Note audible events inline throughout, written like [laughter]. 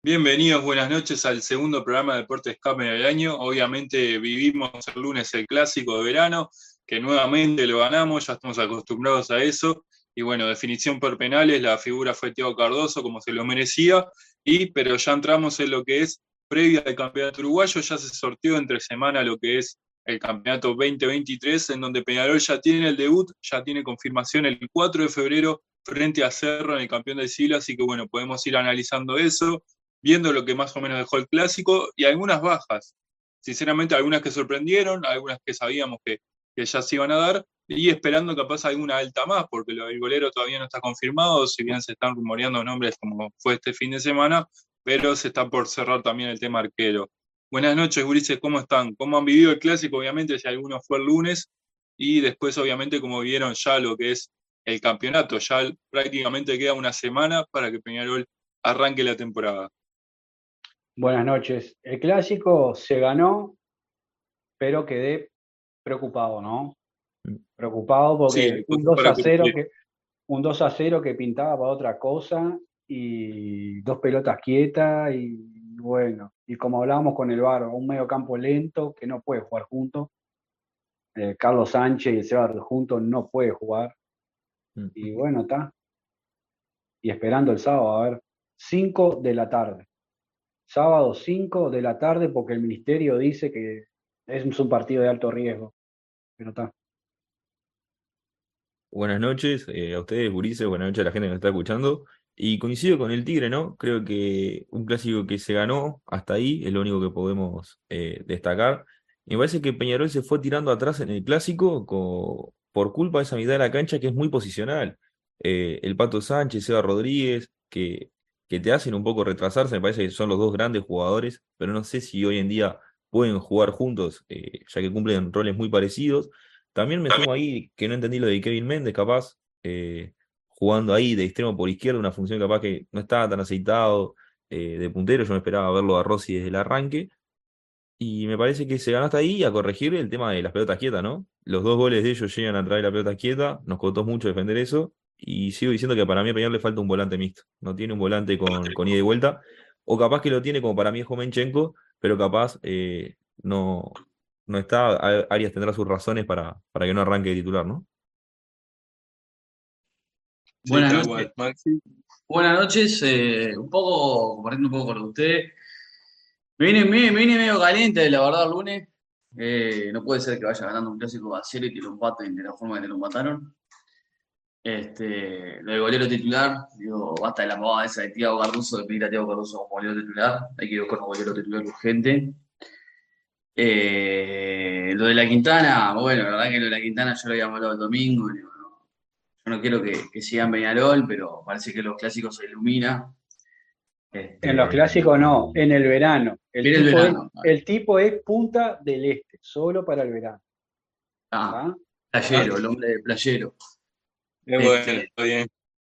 Bienvenidos, buenas noches al segundo programa de Deportes Escape del año. Obviamente vivimos el lunes el clásico de verano, que nuevamente lo ganamos, ya estamos acostumbrados a eso. Y bueno, definición por penales, la figura fue Tiago Cardoso, como se lo merecía, y pero ya entramos en lo que es previa del campeonato uruguayo, ya se sorteó entre semana lo que es el campeonato 2023, en donde Peñarol ya tiene el debut, ya tiene confirmación el 4 de febrero frente a Cerro en el campeón del siglo, así que bueno, podemos ir analizando eso, viendo lo que más o menos dejó el clásico y algunas bajas. Sinceramente, algunas que sorprendieron, algunas que sabíamos que, ya se iban a dar, y esperando capaz alguna alta más, porque del golero todavía no está confirmado, si bien se están rumoreando nombres como fue este fin de semana, pero se está por cerrar también el tema arquero. Buenas noches, Ulises, ¿cómo están? ¿Cómo han vivido el clásico? Obviamente, si alguno fue el lunes, y después, obviamente, como vieron ya lo que es el campeonato, ya prácticamente queda una semana para que Peñarol arranque la temporada. Buenas noches. El clásico se ganó, pero quedé preocupado, ¿no? Preocupado porque un 2 a 0 que un 2 a 0 que pintaba para otra cosa y dos pelotas quietas y bueno, y como hablábamos con el Bar, un medio campo lento que no puede jugar juntos. Eh, Carlos Sánchez y Seba juntos no puede jugar. Y bueno, está. Y esperando el sábado, a ver, 5 de la tarde sábado 5 de la tarde, porque el ministerio dice que es un partido de alto riesgo. Pero está. Buenas noches eh, a ustedes, Burice, buenas noches a la gente que nos está escuchando. Y coincido con el Tigre, ¿no? Creo que un clásico que se ganó hasta ahí es lo único que podemos eh, destacar. Me parece que Peñarol se fue tirando atrás en el clásico por culpa de esa mitad de la cancha que es muy posicional. Eh, el Pato Sánchez, Seba Rodríguez, que que te hacen un poco retrasarse. Me parece que son los dos grandes jugadores, pero no sé si hoy en día pueden jugar juntos, eh, ya que cumplen roles muy parecidos. También me sumo ahí que no entendí lo de Kevin Méndez, capaz, eh, jugando ahí de extremo por izquierda, una función capaz que no estaba tan aceitado eh, de puntero. Yo me esperaba verlo a Rossi desde el arranque. Y me parece que se ganó hasta ahí a corregir el tema de las pelotas quietas, ¿no? Los dos goles de ellos llegan a traer la pelota quieta, nos costó mucho defender eso. Y sigo diciendo que para mí a Peñarol le falta un volante mixto. No tiene un volante con, con ida y vuelta. O capaz que lo tiene como para mí es Jomenchenko, pero capaz eh, no, no está. Arias tendrá sus razones para, para que no arranque de titular, ¿no? Buenas noches. Buenas noches. Eh, un poco, compartiendo un poco con usted. Me viene, me, medio caliente, la verdad, el lunes. Eh, no puede ser que vaya ganando un clásico a cero y que lo empaten de la forma que te lo mataron. Este, lo del golero titular, digo, basta de la moda esa de Tiago Cardoso, de pedir a Tiago Cardoso como golero titular, hay que ir con un golero titular urgente. Eh, lo de la Quintana, bueno, la verdad que lo de la Quintana yo lo había hablado el domingo, yo no quiero que, que sigan Peñarol, pero parece que los clásicos se ilumina. Este, en los clásicos no, en el verano. El, tipo, el, verano, es, el tipo es punta del este, solo para el verano. Ah, ¿Ah? playero, el hombre de playero. Este,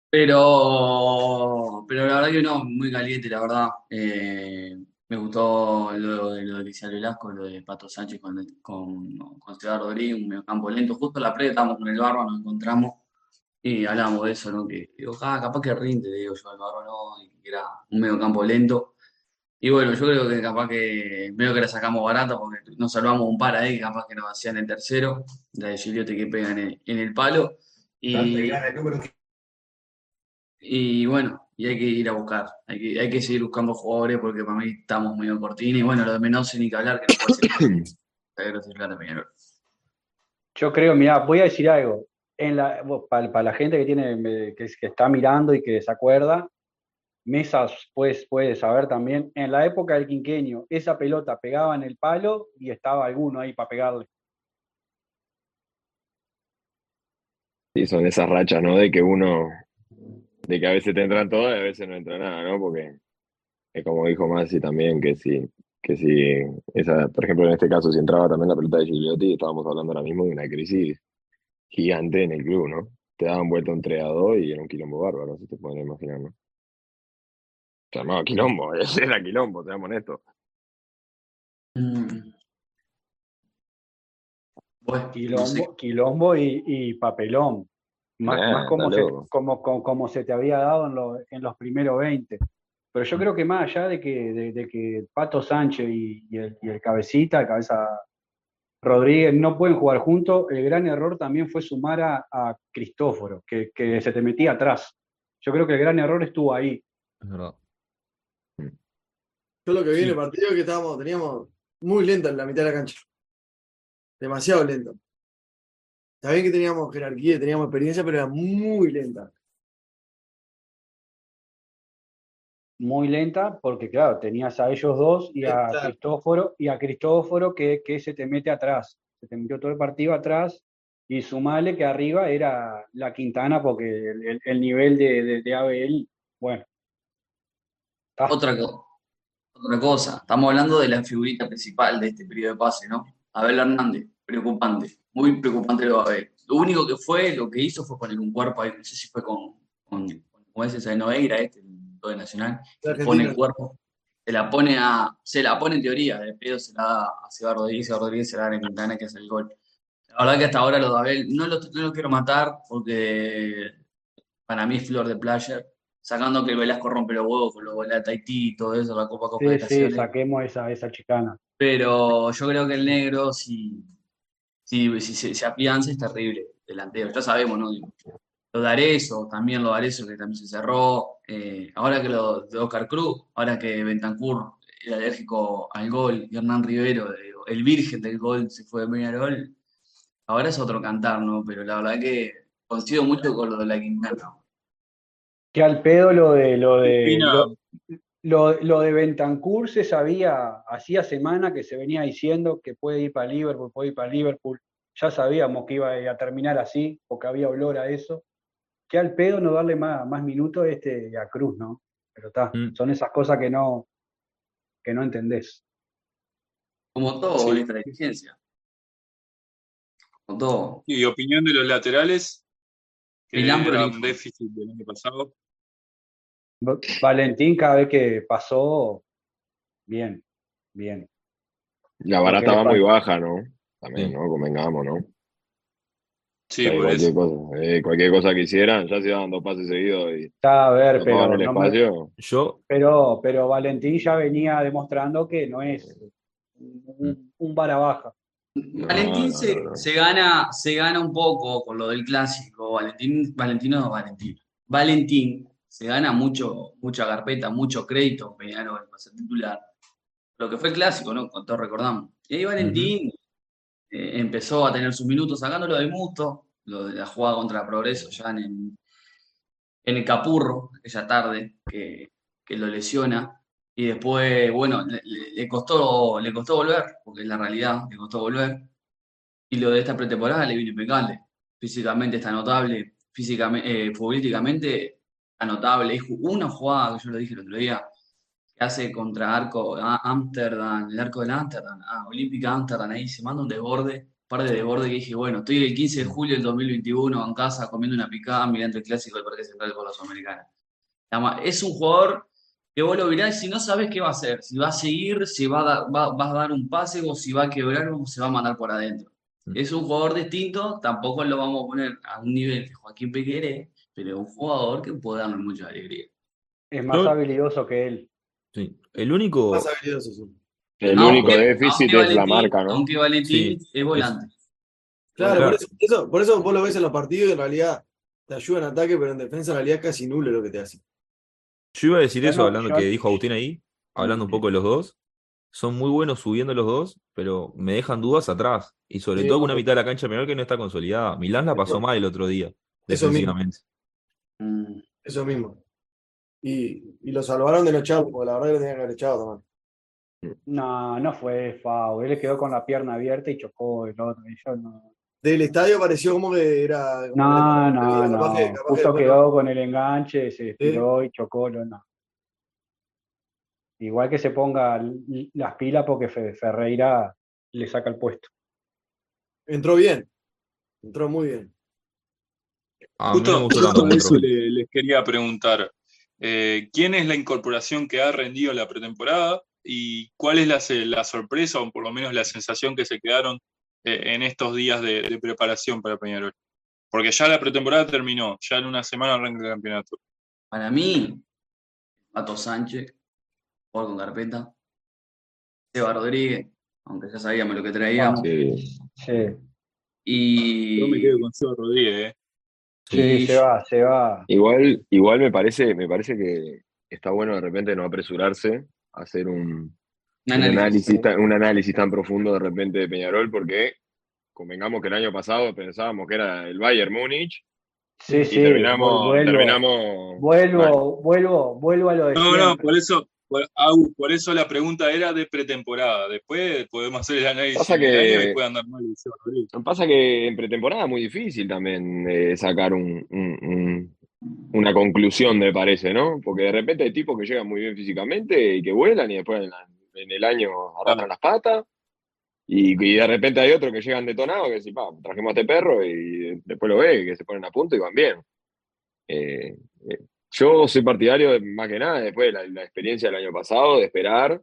pero, pero la verdad que no, muy caliente, la verdad. Eh, me gustó lo, de, lo de Velasco, lo de Pato Sánchez con, con, con Rodríguez, un campo lento. Justo en la pre estábamos con el barro, nos encontramos y hablábamos de eso, ¿no? Que digo, ah, capaz que rinde, digo yo, el barro no, y que era un medio campo lento. Y bueno, yo creo que capaz que medio que la sacamos barata porque nos salvamos un par ahí, capaz que nos hacían el tercero, la de Giliote que pegan en el palo. Y, bueno, y hay que ir a buscar, hay que, hay que seguir buscando jugadores porque para mí estamos medio cortines. Y bueno, lo de menos ni que hablar, que no puede ser. [coughs] Yo creo, mira, voy a decir algo. En la, para, la gente que tiene que, está mirando y que se acuerda, Mesas pues, puede saber también, en la época del quinqueño, esa pelota pegaba en el palo y estaba alguno ahí para pegarle. Sí, son esas rachas, ¿no? De que uno, de que a veces te entran todas y a veces no entra nada, ¿no? Porque es como dijo Masi también, que si, que si esa, por ejemplo, en este caso, si entraba también la pelota de Gigliotti, estábamos hablando ahora mismo de una crisis gigante en el club, ¿no? Te daban vuelta un 3 a 2 y era un quilombo bárbaro, si te pueden imaginar, ¿no? Se llamaba quilombo, [laughs] era quilombo, seamos honestos. Mm. Pues, quilombo, quilombo y, papelón. Más, como, se, como, como, se te había dado en, en, los primeros 20. Pero yo creo que más allá de que, de, que Pato Sánchez y, el, cabecita, el cabeza Rodríguez no pueden jugar juntos, el gran error también fue sumar a, Cristóforo, que, se te metía atrás. Yo creo que el gran error estuvo ahí. Es verdad. Yo lo que vi en el partido es que estábamos, teníamos muy lenta en la mitad de la cancha. Demasiado lento. Está bien que teníamos jerarquía, teníamos experiencia, pero era muy lenta. Muy lenta, porque claro, tenías a ellos dos y a Cristóforo, y a Cristóforo que, que se te mete atrás. Se te metió todo el partido atrás y sumale que arriba era la Quintana porque el, nivel de, de, Abel, bueno. Otra, otra cosa, estamos hablando de la figurita principal de este periodo de pase, ¿no? Abel Hernández, preocupante, muy preocupante lo Abel. Lo único que fue, lo que hizo fue poner un cuerpo ahí, no sé si fue con, con, con ese de Noveira, este, el de Nacional, pone el cuerpo, se la pone a, se la pone en teoría, de pedo se la da a Seba Rodríguez, Seba Rodríguez se la da a Quintana que hace el gol. La verdad que hasta ahora lo de Abel, no lo, no lo quiero matar porque para mí es flor de player, sacando que el Velasco rompe los huevos con los goles de Tahití y todo eso, la Copa Copa sí, Sí, saquemos esa, esa chicana. Pero yo creo que el negro, si, si, si se, afianza, es terrible delantero. Ya sabemos, ¿no? Lo de Arezo, también lo de Arezo, que también se cerró. Eh, ahora que lo de Oscar Cruz, ahora que Bentancur era alérgico al gol y Hernán Rivero, el virgen del gol, se fue de media gol. Ahora es otro cantar, ¿no? Pero la verdad que coincido mucho con lo de la Quintana. Que al pedo lo de lo de lo, lo, de Bentancur se sabía, hacía semana que se venía diciendo que puede ir para Liverpool, puede ir para Liverpool. Ya sabíamos que iba a terminar así, porque había olor a eso. Que al pedo no darle más, más minutos este, a Cruz, ¿no? Pero está, mm. son esas cosas que no, que no entendés. Como todo, sí. la eficiencia. Como todo. ¿Y opinión de los laterales? Que era un déficit del año pasado. Valentín cada vez que pasó, bien, bien. La vara estaba muy baja, ¿no? También, ¿no? Convengamos, ¿no? Sí, por cualquier, cosa, eh, cualquier cosa que hicieran, ya se iban dos pases seguidos y. a ver, pero. Yo. Pero, pero Valentín ya venía demostrando que no es un, un vara baja. Valentín se, se, gana, se gana un poco con lo del clásico. Valentín, Valentino Valentín. Valentín se gana mucho, mucha carpeta, mucho crédito Peñarol para ser titular. Lo que fue el clásico, ¿no? Con todos recordamos. Y ahí Valentín eh, empezó a tener sus minutos sacándolo del musto, lo de la jugada contra Progreso ya en, en el Capurro, aquella tarde que, que, lo lesiona. Y después, bueno, le, costó, le costó volver, porque es la realidad, le costó volver. Y lo de esta pretemporada le vino impecable. Físicamente está notable, físicamente, eh, futbolísticamente notable. Una jugada que yo lo dije el otro día, que hace contra Arco Amsterdam, el arco del Amsterdam, ah, Olímpica Amsterdam, ahí se manda un desborde, par de desborde que dije, bueno, estoy el 15 de julio del 2021 en casa comiendo una picada mirando el clásico del Parque Central de la Sudamericana. Es un jugador que vos lo mirás si no sabes qué va a hacer, si va a seguir, si va a, dar, va, a dar un pase o si va a quebrar o se va a mandar por adentro. Mm. Es un jugador distinto, tampoco lo vamos a poner a un nivel de Joaquín Pequeré, pero es un jugador que puede darme mucha alegría. Es más habilidoso que él. Sí, el único. Más habilidoso, sí. El único déficit es la marca, ¿no? Aunque Valentín es volante. Claro, Por, eso, por, eso, vos lo ves en los partidos y en realidad te ayuda en ataque, pero en defensa en realidad es casi nulo lo que te hace. Yo iba a decir eso, hablando que dijo Agustín ahí, hablando un poco de los dos. Son muy buenos subiendo los dos, pero me dejan dudas atrás. Y sobre todo con una mitad de la cancha menor que no está consolidada. Milán la pasó mal el otro día, defensivamente. Mm. Eso mismo. Y, y, lo salvaron de los chavos, porque la verdad que lo tenían que haber echado también. No, no fue Fau. Él quedó con la pierna abierta y chocó el otro. Del estadio pareció como que era. no, no, no. Justo quedó con el enganche, se estiró y chocó. No. Igual que se ponga las pilas porque Ferreira le saca el puesto. Entró bien. Entró muy bien. Justo, eso les, quería preguntar. Eh, ¿Quién es la incorporación que ha rendido la pretemporada y cuál es la, sorpresa o por lo menos la sensación que se quedaron eh, en estos días de, preparación para Peñarol? Porque ya la pretemporada terminó, ya en una semana arranca el campeonato. Para mí, Pato Sánchez, jugar con carpeta. Seba Rodríguez, aunque ya sabíamos lo que traíamos. Sí. Sí, Y Yo me quedo con Seba Rodríguez, ¿eh? Sí, se va, se va. Igual, igual me parece, me parece que está bueno de repente no apresurarse a hacer un, un un análisis. tan, un análisis tan profundo de repente de Peñarol, porque convengamos que el año pasado pensábamos que era el Bayern Múnich Sí, y sí. terminamos, vuelvo, terminamos vuelvo, vuelvo, vuelvo a lo de No, no, por eso, por, eso la pregunta era de pretemporada. Después podemos hacer el análisis Pasa que- y puede andar mal. Pasa que en pretemporada es muy difícil también eh, sacar un, un- un- una conclusión, me parece, ¿no? Porque de repente hay tipos que llegan muy bien físicamente y que vuelan y después en, la- en el año arrastran las patas. Y, y de repente hay otros que llegan detonados que decís, pa, trajimos a este perro y después lo ve, que se ponen a punto y van bien. Eh, eh, yo soy partidario, de, más que nada, después de la, la experiencia del año pasado, de esperar.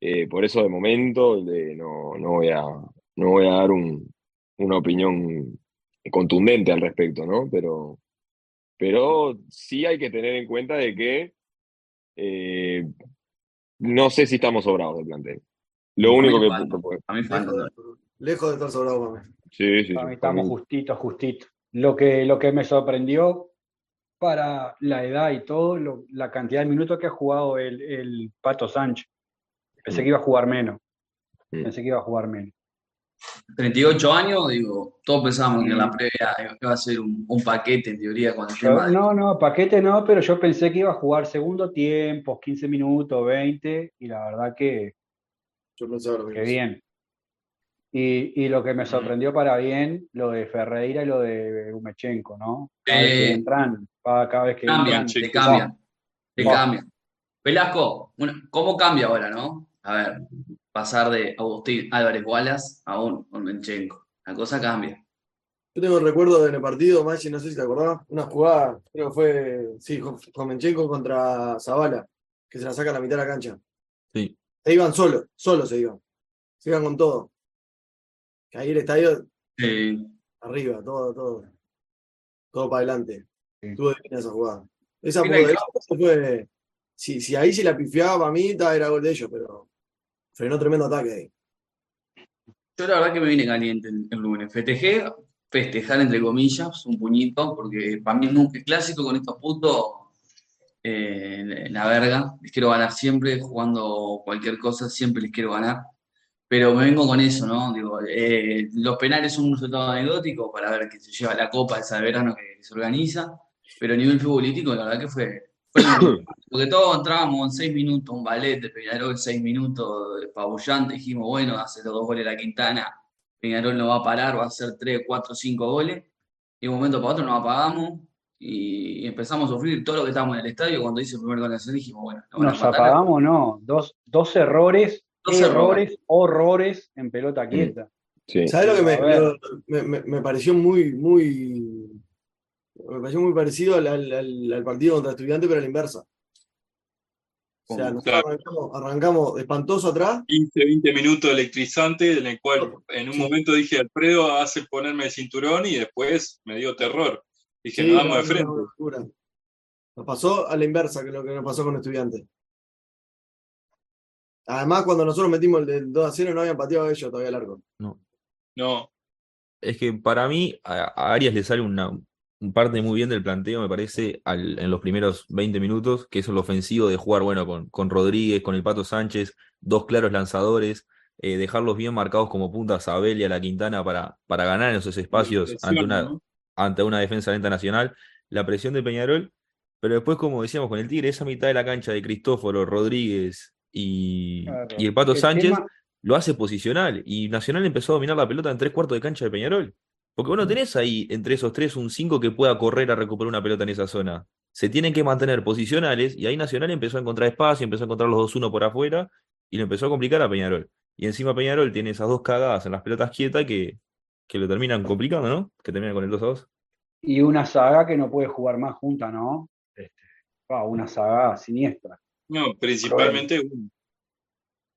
Eh, por eso, de momento, de, no, no, voy a, no voy a dar un, una opinión contundente al respecto, ¿no? Pero, pero sí hay que tener en cuenta de que eh, no sé si estamos sobrados del plantel. Lo único que... falta. que- A mí falta. Lejos de, de estar sobrado para mí. Sí, sí, Para sí, mí estamos mí- justitos, justitos. Lo que, lo que me sorprendió para la edad y todo, lo- la cantidad de minutos que ha jugado el, el Pato Sánchez. Pensé que iba a jugar menos. Mm. Pensé que iba a jugar menos. 38 años, digo, todos pensábamos que en la previa iba a ser un, un paquete en teoría con el tema no, no, paquete no, pero yo pensé que iba a jugar segundo tiempo, 15 minutos, 20, y la verdad que, Yo pensaba lo que bien. Y, y lo que me sorprendió para bien, lo de Ferreira y lo de Umechenko, ¿no? Eh, entran, cada, cada vez que cambian, entran, te cambian, te Va. cambian. Velasco, bueno, ¿cómo cambia ahora, no? A ver, pasar de Agustín Álvarez Wallace a un Menchenko. La cosa cambia. Yo tengo recuerdo de en el partido, Maggi, no sé si te acordás, una jugada, creo que fue, sí, Jomenchenko contra Zavala, que se la saca a la mitad de la cancha. Sí. Se iban solo, solo se iban. Se iban con todo. Que ahí el estadio Eh, arriba, todo, todo. Todo para adelante. Tuvo divina esa jugada. Esa fue, si, si ahí se la pifiaba para mí, era gol de ellos, pero frenó tremendo ataque ahí. yo la verdad que me viene caliente el, el lunes. Festejé, festejar entre comillas, un puñito, porque para mí nunca es clásico con estos putos eh, la verga. Les quiero ganar siempre, jugando cualquier cosa, siempre les quiero ganar. Pero me vengo con eso, ¿no? Digo, eh, los penales son un resultado anecdótico para ver que se lleva la copa esa de verano que, se organiza, pero a nivel futbolístico, la verdad que fue. [coughs] porque todos entrábamos en seis minutos, un ballet de Peñarol, seis minutos pabullante, dijimos, bueno, hace los dos goles la Quintana, Peñarol no va a parar, va a hacer tres, cuatro, cinco goles, y de un momento para otro nos apagamos y, empezamos a sufrir todo lo que estábamos en el estadio. Cuando hice el primer gol de Nacional, dijimos, bueno, a Nos apagamos, no. Dos, dos errores, Dos errores, horrores en pelota quieta. sí. ¿Sabes lo que me, me- me pareció muy, muy. Me pareció muy parecido al, al- al- al partido contra Estudiantes, pero a la inversa. O sea, nosotros Claro. arrancamos, arrancamos espantoso atrás. 15, 20 minutos electrizante, en el cual en un Sí. momento dije, Alfredo hace ponerme el cinturón y después me dio terror. Dije, Sí, nos damos no, de frente. Nos pasó a la inversa que lo que nos pasó con Estudiantes. Además, cuando nosotros metimos el del 2 a 0, no habían pateado ellos todavía el arco. No. No, Es que para mí a, Arias le sale una un parte muy bien del planteo, me parece, al- en los primeros 20 minutos, que es el ofensivo de jugar, bueno, con, con Rodríguez, con el Pato Sánchez, dos claros lanzadores, eh, dejarlos bien marcados como puntas a Abel y a la Quintana para, para ganar en esos espacios presión, ante una, ¿no? ante una defensa lenta nacional, la presión de Peñarol, pero después, como decíamos con el Tigre, esa mitad de la cancha de Cristóforo, Rodríguez y, Claro. y el Pato El Sánchez tema- lo hace posicional y Nacional empezó a dominar la pelota en tres cuartos de cancha de Peñarol. Porque vos no tenés ahí entre esos tres un cinco que pueda correr a recuperar una pelota en esa zona. Se tienen que mantener posicionales y ahí Nacional empezó a encontrar espacio, empezó a encontrar los 2-1 por afuera y lo empezó a complicar a Peñarol. Y encima Peñarol tiene esas dos cagadas en las pelotas quietas que, que lo terminan complicando, ¿no? Que terminan con el 2-2. Y una saga que no puede jugar más junta, ¿no? Este, ah, una saga siniestra. no, principalmente uno.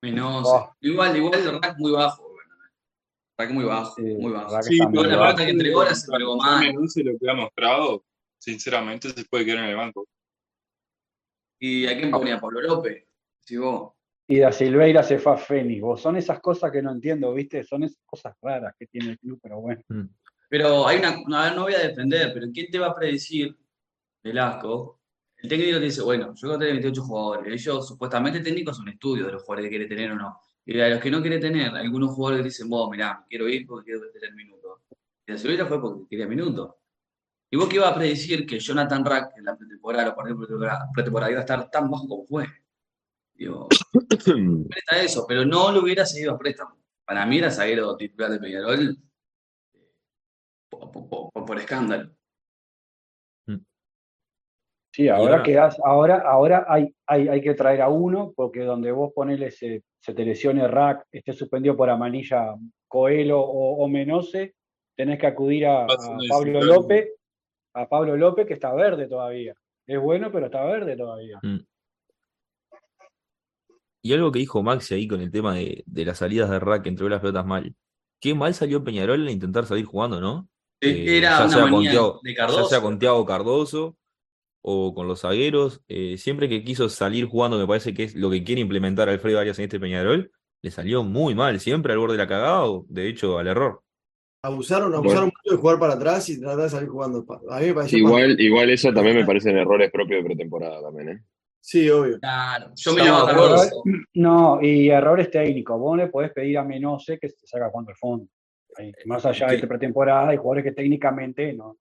Menos, Oh. igual, igual el rack muy bajo, Rack muy bajo, Sí, muy bajo. Sí, está pero la pelota que entregó la se entregó mal. Menuce lo que ha mostrado, sinceramente se puede quedar en el banco. ¿Y a quién ponía? Pablo López. Si vos. Y da Silveira se fue a Fénix. Vos son esas cosas que no entiendo, ¿viste? Son esas cosas raras que tiene el club, pero bueno. Mm. Pero hay una, no voy a defender, pero ¿quién te va a predecir, Velasco? El técnico te dice, bueno, yo tener 28 jugadores. Ellos, supuestamente, técnicos son estudios de los jugadores que quiere tener o no. Y a los que no quiere tener, algunos jugadores dicen, vos, mirá, quiero ir porque quiero tener minutos. Y la Silveira fue porque quería minutos. ¿Y vos qué iba a predecir que Jonathan Rack en la pretemporada, o ejemplo, pretemporada, iba a estar tan bajo como fue? Digo, [coughs] presta eso, pero no lo hubiera seguido a préstamo. Para mí era zaguero titular de Peñarol por, escándalo. Sí, ahora quedas, ahora, ahora hay, hay, hay, que traer a uno, porque donde vos ponele se, se te lesione Rack, esté suspendido por amarilla Coelho o, o Menose, tenés que acudir a, Pablo López, a Pablo López, que está verde todavía. Es bueno, pero está verde todavía. Mm. Y algo que dijo Maxi ahí con el tema de, de las salidas de Rack, entregó las pelotas mal. Qué mal salió Peñarol en intentar salir jugando, ¿no? Eh, era una manía de Cardoso. Ya sea con Tiago Cardoso o con los zagueros, eh, siempre que quiso salir jugando, me parece que es lo que quiere implementar Alfredo Arias en este Peñarol, le salió muy mal, siempre al borde de la cagada o de hecho al error. Abusaron, abusaron mucho de jugar para atrás y tratar de salir jugando. A mí me igual, igual eso también me parecen errores propios de pretemporada también, ¿eh? Sí, obvio. Claro, yo me llamo Cardoso. No, y errores técnicos. Vos le podés pedir a Menose que se saca cuando el fondo. Más allá de esta pretemporada, hay jugadores que técnicamente no.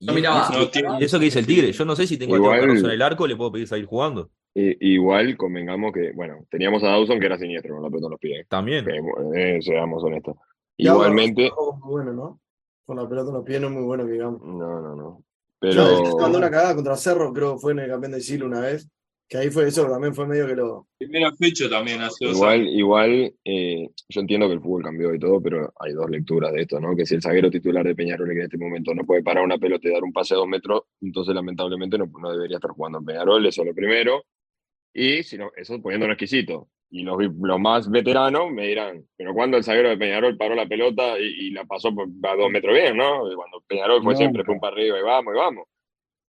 Eso, que dice el Tigre, yo no sé si tengo igual, a en el arco, le puedo pedir salir jugando. igual convengamos que, bueno, teníamos a Dawson que era siniestro con la pelota en los pies. También. Eh, seamos honestos. Igualmente. Muy bueno, ¿no? Con la pelota en los pies no es muy bueno, digamos. No, no, no. Pero. Yo mandó una cagada contra Cerro, creo que fue en el campeón de siglo una vez. Que ahí fue eso, también fue medio que lo. Primera fecha también hace Igual, igual eh, yo entiendo que el fútbol cambió y todo, pero hay dos lecturas de esto, ¿no? Que si el zaguero titular de Peñarol que en este momento no puede parar una pelota y dar un pase a dos metros, entonces lamentablemente no, no debería estar jugando en Peñarol, eso es lo primero. Y si no, eso poniéndolo exquisito. Y los, los más veteranos me dirán, pero cuando el zaguero de Peñarol paró la pelota y, la pasó a dos metros bien, ¿no? cuando Peñarol fue siempre fue un para arriba y vamos y vamos.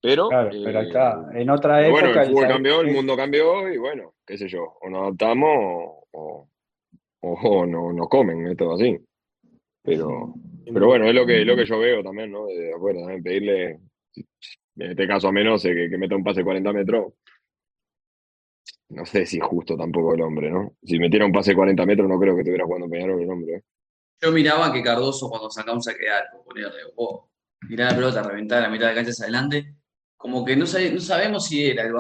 Pero, pero está. En otra época. Bueno, el fútbol cambió, el mundo cambió y bueno, qué sé yo, o nos adaptamos o, o, no nos comen, esto así. Pero, pero bueno, es lo que, lo que yo veo también, ¿no? De afuera, también pedirle, en este caso a menos, que, que meta un pase de 40 metros. No sé si es justo tampoco el hombre, ¿no? Si metiera un pase de 40 metros, no creo que estuviera jugando Peñarol el hombre. ¿eh? Yo miraba que Cardoso, cuando sacaba un saque de ponía, oh, tirar la pelota, reventar la mitad de cancha hacia adelante, como que no, no sabemos si era el,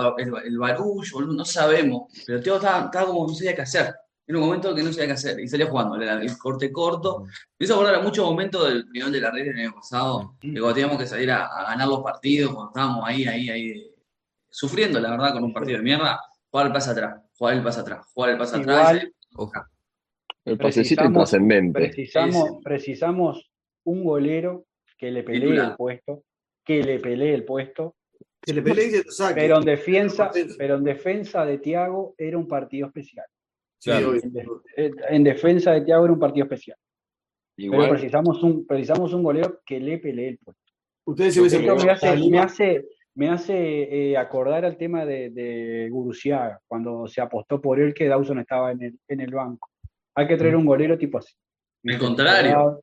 el, barullo, no sabemos, pero el estaba, estaba, como no sabía qué hacer. En un momento que no sabía qué hacer y salió jugando, era el corte corto. Me hizo acordar a muchos momentos del nivel de la red el año pasado, que cuando teníamos que salir a, ganar los partidos, cuando estábamos ahí, ahí, ahí, sufriendo, la verdad, con un partido de mierda, jugar el pase atrás, jugar el pase atrás, jugar el pase atrás. El pasecito intrascendente. Precisamos, precisamos un golero que le pelee el puesto, que le pelee el puesto, pero en defensa, pero en defensa de Tiago era un partido especial. en, defensa de Tiago era un partido especial. Pero precisamos un, precisamos un golero que le pelee el puesto. Ustedes me hace, me hace, me hace eh, acordar al tema de, de Guruciaga, cuando se apostó por él que Dawson estaba en el, en el banco. Hay que traer un golero tipo así. Al contrario,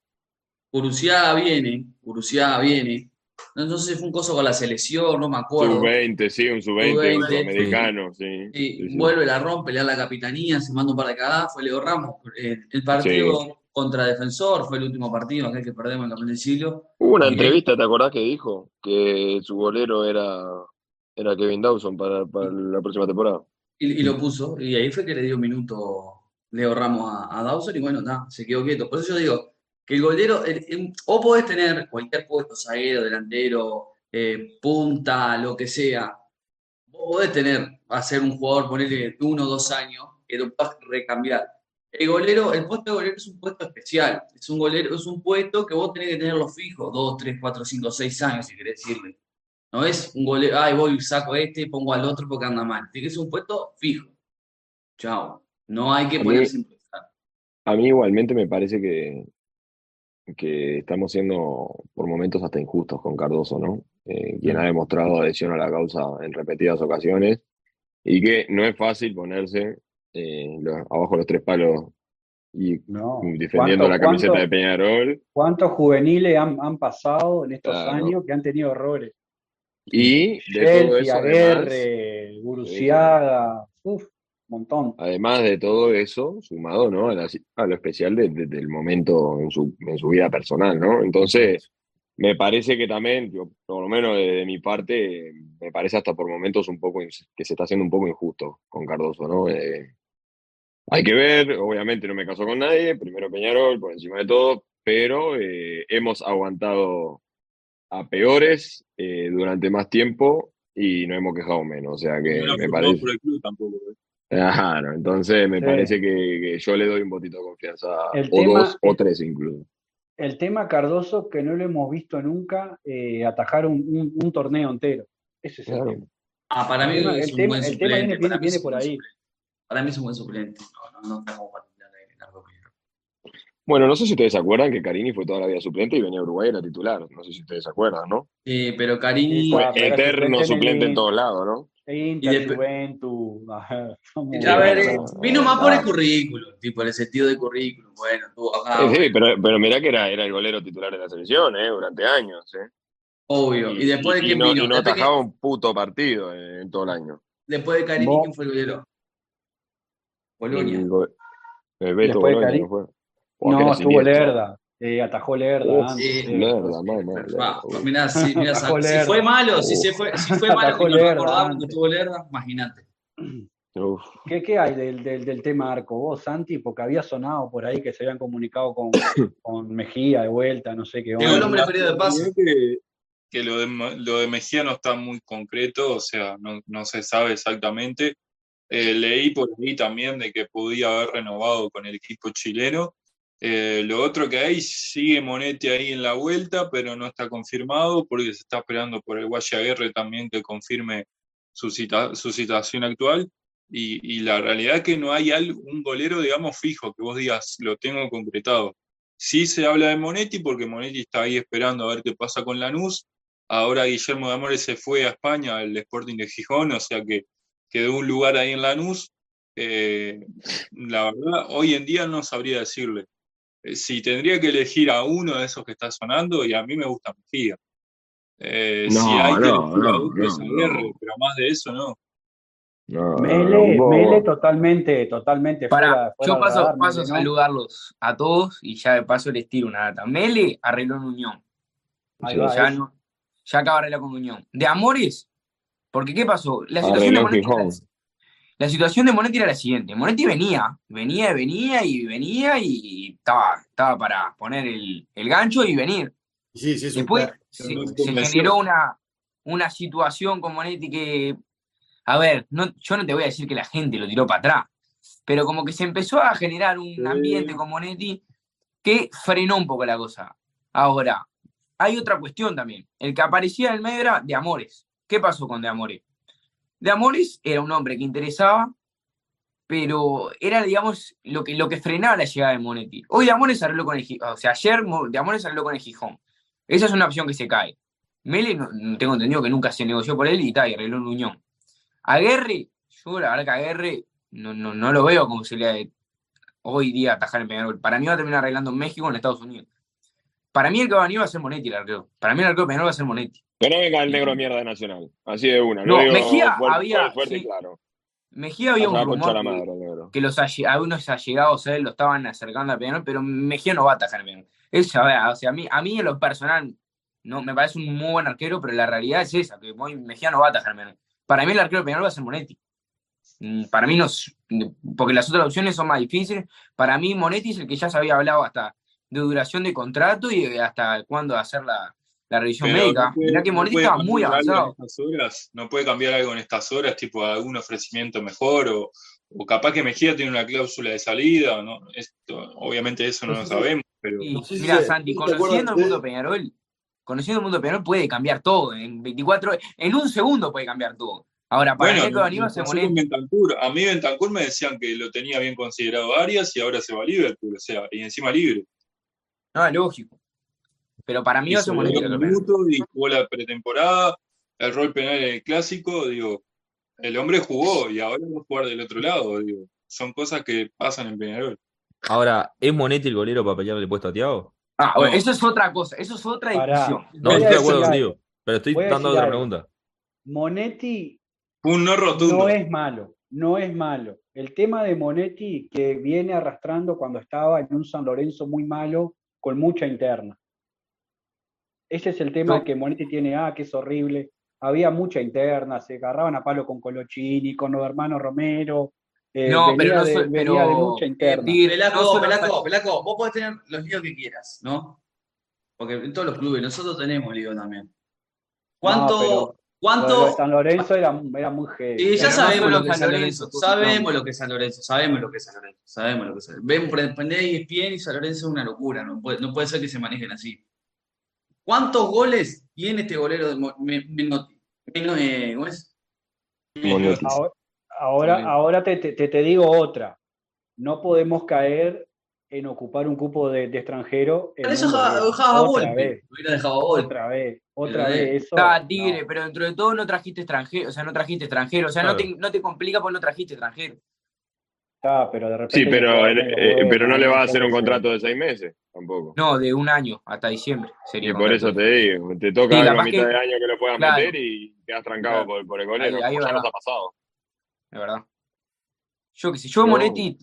Guruciaga viene, Guruciaga viene, no, sé si fue un coso con la selección, no me acuerdo. Sub-20, sí, un sub-20 americano, sí. vuelve, la rompe, le da la capitanía, se manda un par de cagadas, fue Leo Ramos. Eh, el partido contra Defensor fue el último partido, aquel que perdemos en el Campeón del Siglo. Hubo una entrevista, ¿te acordás que dijo? Que su golero era, era Kevin Dawson para, la próxima temporada. Y, lo puso, y ahí fue que le dio un minuto Leo Ramos a, Dawson, y bueno, nada, se quedó quieto. Por eso yo digo, que el golero, o podés tener cualquier puesto, zaguero, delantero, eh, punta, lo que sea, vos podés tener, hacer un jugador, ponerle uno o dos años, que lo puedas recambiar. El golero, el puesto de golero es un puesto especial, es un golero, es un puesto que vos tenés que tenerlo fijo, dos, tres, cuatro, cinco, seis años, si querés decirle. No es un golero, ay, voy, saco este, pongo al otro porque anda mal. Tiene que ser un puesto fijo. Chao. No hay que ponerse A mí igualmente me parece que, que estamos siendo por momentos hasta injustos con Cardoso, ¿no? Eh, quien ha demostrado adhesión a la causa en repetidas ocasiones y que no es fácil ponerse eh, abajo los tres palos y defendiendo la camiseta de Peñarol. ¿Cuántos juveniles han, pasado en estos años que han tenido errores? Y de todo eso, Aguerre, Guruciaga, un montón. Además de todo eso, sumado ¿no? a, lo especial del momento en su, en su vida personal, ¿no? Entonces, me parece que también, yo, por lo menos de, mi parte, me parece hasta por momentos un poco que se está haciendo un poco injusto con Cardoso, ¿no? Eh, hay que ver, obviamente no me caso con nadie, primero Peñarol por encima de todo, pero eh, hemos aguantado a peores eh, durante más tiempo y no hemos quejado menos, o sea que me parece... Claro, entonces me parece que, yo le doy un botito de confianza, o dos o tres incluso. El tema Cardoso que no lo hemos visto nunca eh, atajar un, un, torneo entero. Ese es el tema. Ah, para mí es un buen suplente. El tema viene, por ahí. Para mí es un buen suplente. No, no, no bueno, no sé si ustedes se acuerdan que Carini fue toda la vida suplente y venía a Uruguay era titular. No sé si ustedes se acuerdan, ¿no? Sí, pero Carini. Fue eterno suplente en, todos lados, ¿no? Y Juventus. [laughs] A ver, vino más por el currículum, tipo, el sentido de currículum. Bueno, tuvo acá. Sí, pero, pero mirá que era, era el golero titular de la selección, ¿eh? Durante años, ¿eh? Obvio. Y, después de que no, vino. Y no atajaba un puto partido en, todo el año. Después de Carini, ¿quién fue el golero? Bolonia. El, Beto Bolonia, ¿no fue? no, estuvo Lerda. Eh, atajó Lerda. sí, Lerda, mal, Mirá, [laughs] si, fue malo, si, se fue, si fue [laughs] malo que no que estuvo Lerda, imagínate. ¿Qué, ¿Qué, hay del, del, del, tema Arco? Vos, Santi, porque había sonado por ahí que se habían comunicado con, [coughs] con Mejía de vuelta, no sé qué. Onda. el hombre periodo de paso. Que, que lo, de, lo de Mejía no está muy concreto, o sea, no, no se sabe exactamente. Eh, leí por ahí también de que podía haber renovado con el equipo chileno eh, lo otro que hay, sigue Monetti ahí en la vuelta, pero no está confirmado porque se está esperando por el Guayaguerre también que confirme su, su situación actual. Y, la realidad es que no hay un golero, digamos, fijo, que vos digas, lo tengo concretado. Sí se habla de Monetti porque Monetti está ahí esperando a ver qué pasa con Lanús. Ahora Guillermo de Amores se fue a España, al Sporting de Gijón, o sea que quedó un lugar ahí en Lanús. Eh, la verdad, hoy en día no sabría decirle. Eh, si tendría que elegir a uno de esos que está sonando, y a mí me gusta Mejía. Eh, si hay que elegir a pero más de eso no. Mele, totalmente, totalmente. Para, yo paso, paso a saludarlos a todos y ya de paso les tiro una data. Mele arregló en Unión. ya, no, ya acaba de arreglar con Unión. De Amores, porque ¿qué pasó? La situación de la situación de Monetti era la siguiente. Monetti venía, venía, venía y venía y estaba, estaba para poner el, gancho y venir. Sí, sí, Después se, generó una, una situación con Monetti que, a ver, no, yo no te voy a decir que la gente lo tiró para atrás, pero como que se empezó a generar un ambiente con Monetti que frenó un poco la cosa. Ahora, hay otra cuestión también. El que aparecía en el medio era de Amores. ¿Qué pasó con De Amores? De Amores era un hombre que interesaba, pero era, digamos, lo que, lo que frenaba la llegada de Monetti. Hoy De Amores arregló con el Gijón, o sea, ayer De Amores arregló con el Gijón. Esa es una opción que se cae. Mele, no, tengo entendido que nunca se negoció por él y tal, y arregló en Unión. Aguerre, yo la verdad que Aguerre no, no, no lo veo como se le hoy día atajar en Peñarol. Para mí va a terminar arreglando en México o en Estados Unidos. Para mí el que va a venir va a ser Monetti, el arquero. Para mí el arquero de Peñarol va a ser Monetti. Que no venga el negro mierda de Nacional. Así de una. No, Mejía había. Mejía había un rumor que, los algunos allegados a él lo estaban acercando a Peñarol, pero Mejía no va a atajar a Peñarol. o sea, a mí, a mí en lo personal no, me parece un muy buen arquero, pero la realidad es esa, que Mejía no va a atajar Peñarol. Para mí el arquero Peñarol va a ser Monetti. Mm, para mí no, porque las otras opciones son más difíciles. Para mí Monetti es el que ya se había hablado hasta de duración de contrato y hasta cuándo hacer la, la revisión médica. No que Monetti estaba muy avanzado. no puede cambiar algo en estas horas, tipo algún ofrecimiento mejor o, o capaz que Mejía tiene una cláusula de salida, ¿no? Esto, obviamente eso no lo sabemos, pero... mira, Santi, conociendo el mundo Peñarol, conociendo el mundo Peñarol puede cambiar todo, en 24, en un segundo puede cambiar todo. Ahora, para bueno, el no, se A mí Bentancur me decían que lo tenía bien considerado Arias y ahora se va a Liverpool, o sea, y encima libre. No, lógico. Pero para mí va a ser minutos y jugó la pretemporada, el rol penal en el clásico, digo, el hombre jugó y ahora va a jugar del otro lado, digo. Son cosas que pasan en Peñarol. Ahora, ¿es Monetti el golero para pelearle el puesto a Tiago? Ah, bueno, eso es otra cosa, eso es otra discusión. No, estoy de acuerdo contigo, pero estoy dando otra pregunta. Monetti un no rotundo. No es malo, no es malo. El tema de Monetti que viene arrastrando cuando estaba en un San Lorenzo muy malo, con mucha interna. Ese es el tema que Monetti tiene, ah, que es horrible. Había mucha interna, se agarraban a palo con Colochini, con los hermanos Romero. Eh, no, pero no soy, de mucha eh, interna. pelaco, pelaco, pelaco, vos podés tener los líos que quieras, ¿no? Porque en todos los clubes, nosotros tenemos líos también. ¿Cuánto, ¿Cuánto? San Lorenzo era, era muy heavy. Sí, ya sabemos lo que es San Lorenzo. Sabemos lo que es San Lorenzo. Sabemos lo que es San Lorenzo. Sabemos lo que es San Lorenzo. Ven, y San Lorenzo es una locura. No puede, no puede ser que se manejen así. ¿Cuántos goles tiene este golero de Menotti? Eh, ¿Cómo es? Ahora, ahora, te, te, te digo otra. No podemos caer en ocupar un cupo de, de extranjero. eso dejaba otra vez. Otra vez, otra vez. Eso, Está tigre, pero dentro de todo no trajiste extranjero, o sea, no trajiste extranjero, o sea, no, te, no te complica porque no trajiste extranjero. Está, pero de repente. Sí, pero, eh, pero no le va a hacer un contrato de seis meses tampoco. No, de un año hasta diciembre. Sería y por eso te digo, te toca la mitad de año que lo puedan meter y quedas trancado por, por, el golero. Ahí, ahí ya nos ha pasado. De verdad. Yo qué sé, yo, Monetti,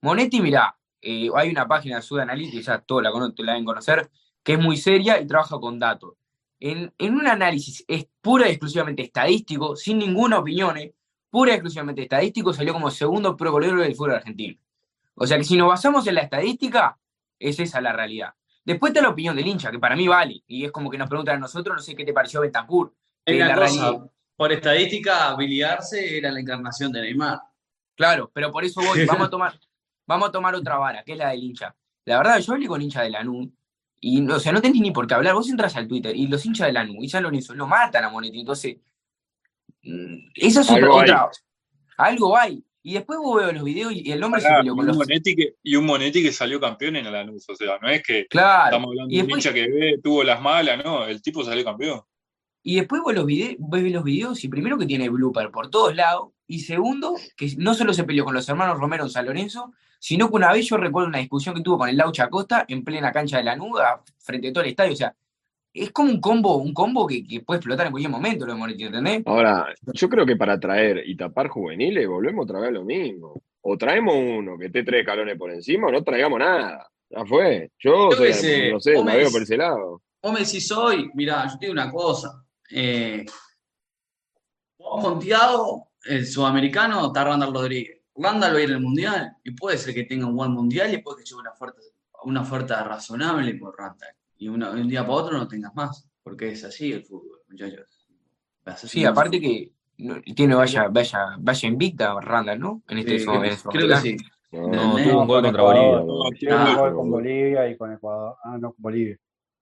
Monetti, mirá, eh, hay una página de Sud Analytics, ya todos la, la deben conocer, que es muy seria y trabaja con datos. En, un análisis es pura y exclusivamente estadístico, sin ninguna opinión, eh, pura y exclusivamente estadístico, salió como segundo pro del fútbol argentino. O sea que si nos basamos en la estadística, es esa la realidad. Después está la opinión del hincha, que para mí vale, y es como que nos preguntan a nosotros, no sé qué te pareció Betancourt. por estadística, Billy era la encarnación de Neymar. Claro, pero por eso voy, [laughs] vamos a tomar, Vamos a tomar otra vara, que es la del hincha. La verdad, yo hablé con hincha de Lanús y, o sea, no tenés ni por qué hablar. Vos entras al Twitter y los hinchas de Lanús y San Lorenzo lo matan a Monetti. Entonces, esa es otra, otra, Algo hay. Y después vos veo los videos y el hombre se peleó con los. Monetti que, y un Monetti que salió campeón en Lanús. O sea, no es que estamos hablando de un hincha que ve, tuvo las malas, no. El tipo salió campeón. Y después vos los ves los videos y primero que tiene blooper por todos lados. Y segundo, que no solo se peleó con los hermanos Romero en San Lorenzo, sino que una vez yo recuerdo una discusión que tuvo con el Laucha Costa en plena cancha de la nuda, frente a todo el estadio. O sea, es como un combo, un combo que, puede explotar en cualquier momento, lo Monetti, ¿entendés? Ahora, yo creo que para traer y tapar juveniles volvemos otra vez lo mismo. O traemos uno que esté tres calones por encima o no traigamos nada. Ya fue. Yo, no sé, me veo por ese lado. Vos me decís hoy, mirá, yo te digo una cosa. Eh, Tiago, el sudamericano, está Randall Rodríguez. Randall va a ir al mundial y puede ser que tenga un buen mundial y puede que lleve una oferta, una oferta razonable por Randall. Y un día para otro no tengas más, porque es así el fútbol, muchachos. Sí, aparte que tiene vaya, vaya, vaya invicta Randall, ¿no? En este momento. creo, que sí. No, tuvo un gol contra Bolivia. No, tuvo un gol con Bolivia y con Ecuador. Ah, no, con Bolivia.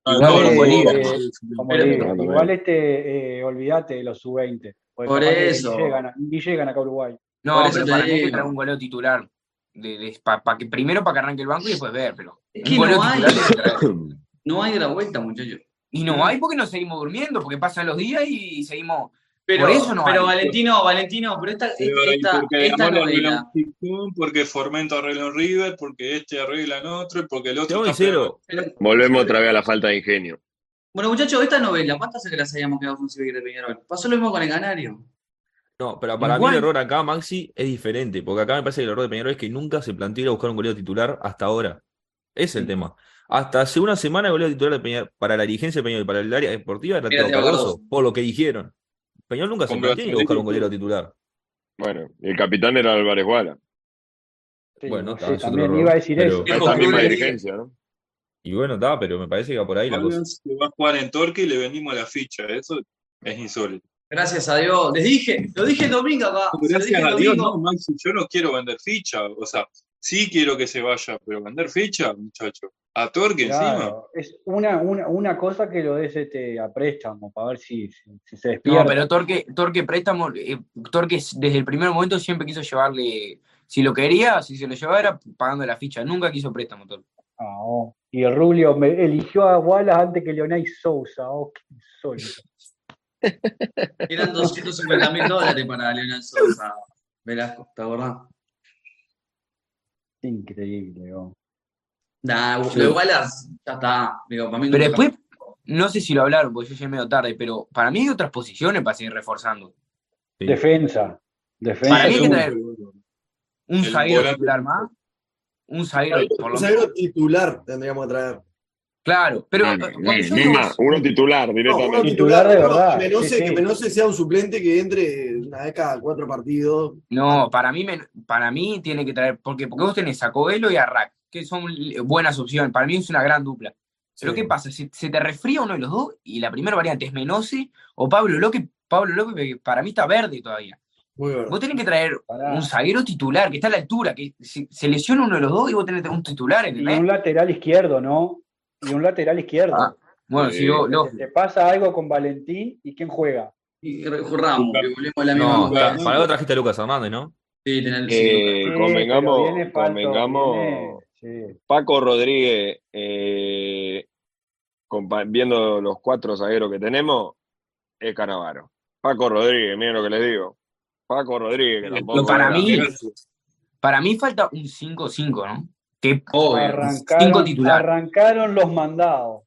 Ah, igual, no, Bolivia. Eh, igual este, eh, olvídate de los sub-20. Por eso. Ni llegan, acá a Uruguay. No, pero para mí hay que traer un goleo titular. De, que, primero para que arranque el banco y después ver, pero. Es que no hay, [laughs] no hay la vuelta, muchachos. Y no hay porque nos seguimos durmiendo, porque pasan los días y seguimos. Pero, Por eso no pero Valentino, Valentino, pero esta, esta, porque esta novela. Porque Formento arregla un River, porque este arregla en otro, y porque el otro. Volvemos otra vez a la falta de ingenio. Bueno, muchachos, esta novela, ¿cuántas se las habíamos quedado con Civil de Peñarol? Pasó lo mismo con el Canario. No, pero para mí el error acá, Maxi, es diferente, porque acá me parece que el error de Peñarol es que nunca se planteó ir a buscar un goleo titular hasta ahora. Es el tema. Hasta hace una semana el goleo titular de Peñarol, para la dirigencia de Peñarol y para el área deportiva era todo Cardoso, por lo que dijeron. Peñarol nunca se ir a buscar un golero titular. Bueno, el capitán era Álvarez Guala. bueno, también iba a decir eso. Es la misma dirigencia, ¿no? Y bueno, está, pero me parece que va por ahí la cosa. va a jugar en Torque y le vendimos la ficha, eso es insólito. Gracias a Dios. Les dije, lo dije el domingo acá. Gracias a Dios, no, Maxi, yo no quiero vender ficha. O sea, sí quiero que se vaya, pero vender ficha, muchacho. A Torque encima. Es una, una, una, cosa que lo des este, a préstamo, para ver si, si, se despierta. No, pero Torque, Torque préstamo, eh, Torque desde el primer momento siempre quiso llevarle, si lo quería, si se lo llevara, pagando la ficha. Nunca quiso préstamo, Torque. Ah, y el Rubio me eligió a Wallace antes que Leonay Sousa. Oh, qué insólito. [laughs] Eran 250 mil dólares para Leonel Sosa, Velasco, ¿te acordás? Increíble, oh. Nah, lo igual ya está. Digo, para mí Pero después, no sé si lo hablaron, porque yo llegué medio tarde, pero para mí hay otras posiciones para seguir reforzando. Sí. Defensa. Defensa. Para mí hay que traer un zaguero titular más. Un zaguero, por lo Un zaguero titular tendríamos que traer. Claro, pero. No, no, uno titular directamente. uno titular, de verdad. Que Menose, sí, sí. que Menose sea un suplente que entre una vez cada cuatro partidos. No, para mí, para mí tiene que traer. Porque, porque vos tenés a Coelho y a Rack, que son buenas opciones. Para mí es una gran dupla. Pero ¿qué pasa? Se, se, te resfría uno de los dos y la primera variante es Menose o Pablo López. Pablo López, para mí está verde todavía. Vos tenés que traer Pará. un zaguero titular que está a la altura, que se, se, lesiona uno de los dos y vos tenés un titular en el Y un lateral izquierdo, ¿no? Y un lateral izquierdo. Ah, bueno, si yo, no. Te pasa algo con Valentín y quién juega. Y Ramos, que volvemos a la misma. No, para, para algo trajiste a Lucas Hernández, ¿no? Sí, tener eh, sí, convengamos, falto, convengamos viene, sí. Paco Rodríguez, eh, viendo los cuatro zagueros que tenemos, es Canavaro. Paco Rodríguez, miren lo que les digo. Paco Rodríguez. Que no, para, mí, para mí falta un 5-5, ¿no? Que oh, arrancaron, cinco titulares. arrancaron los mandados.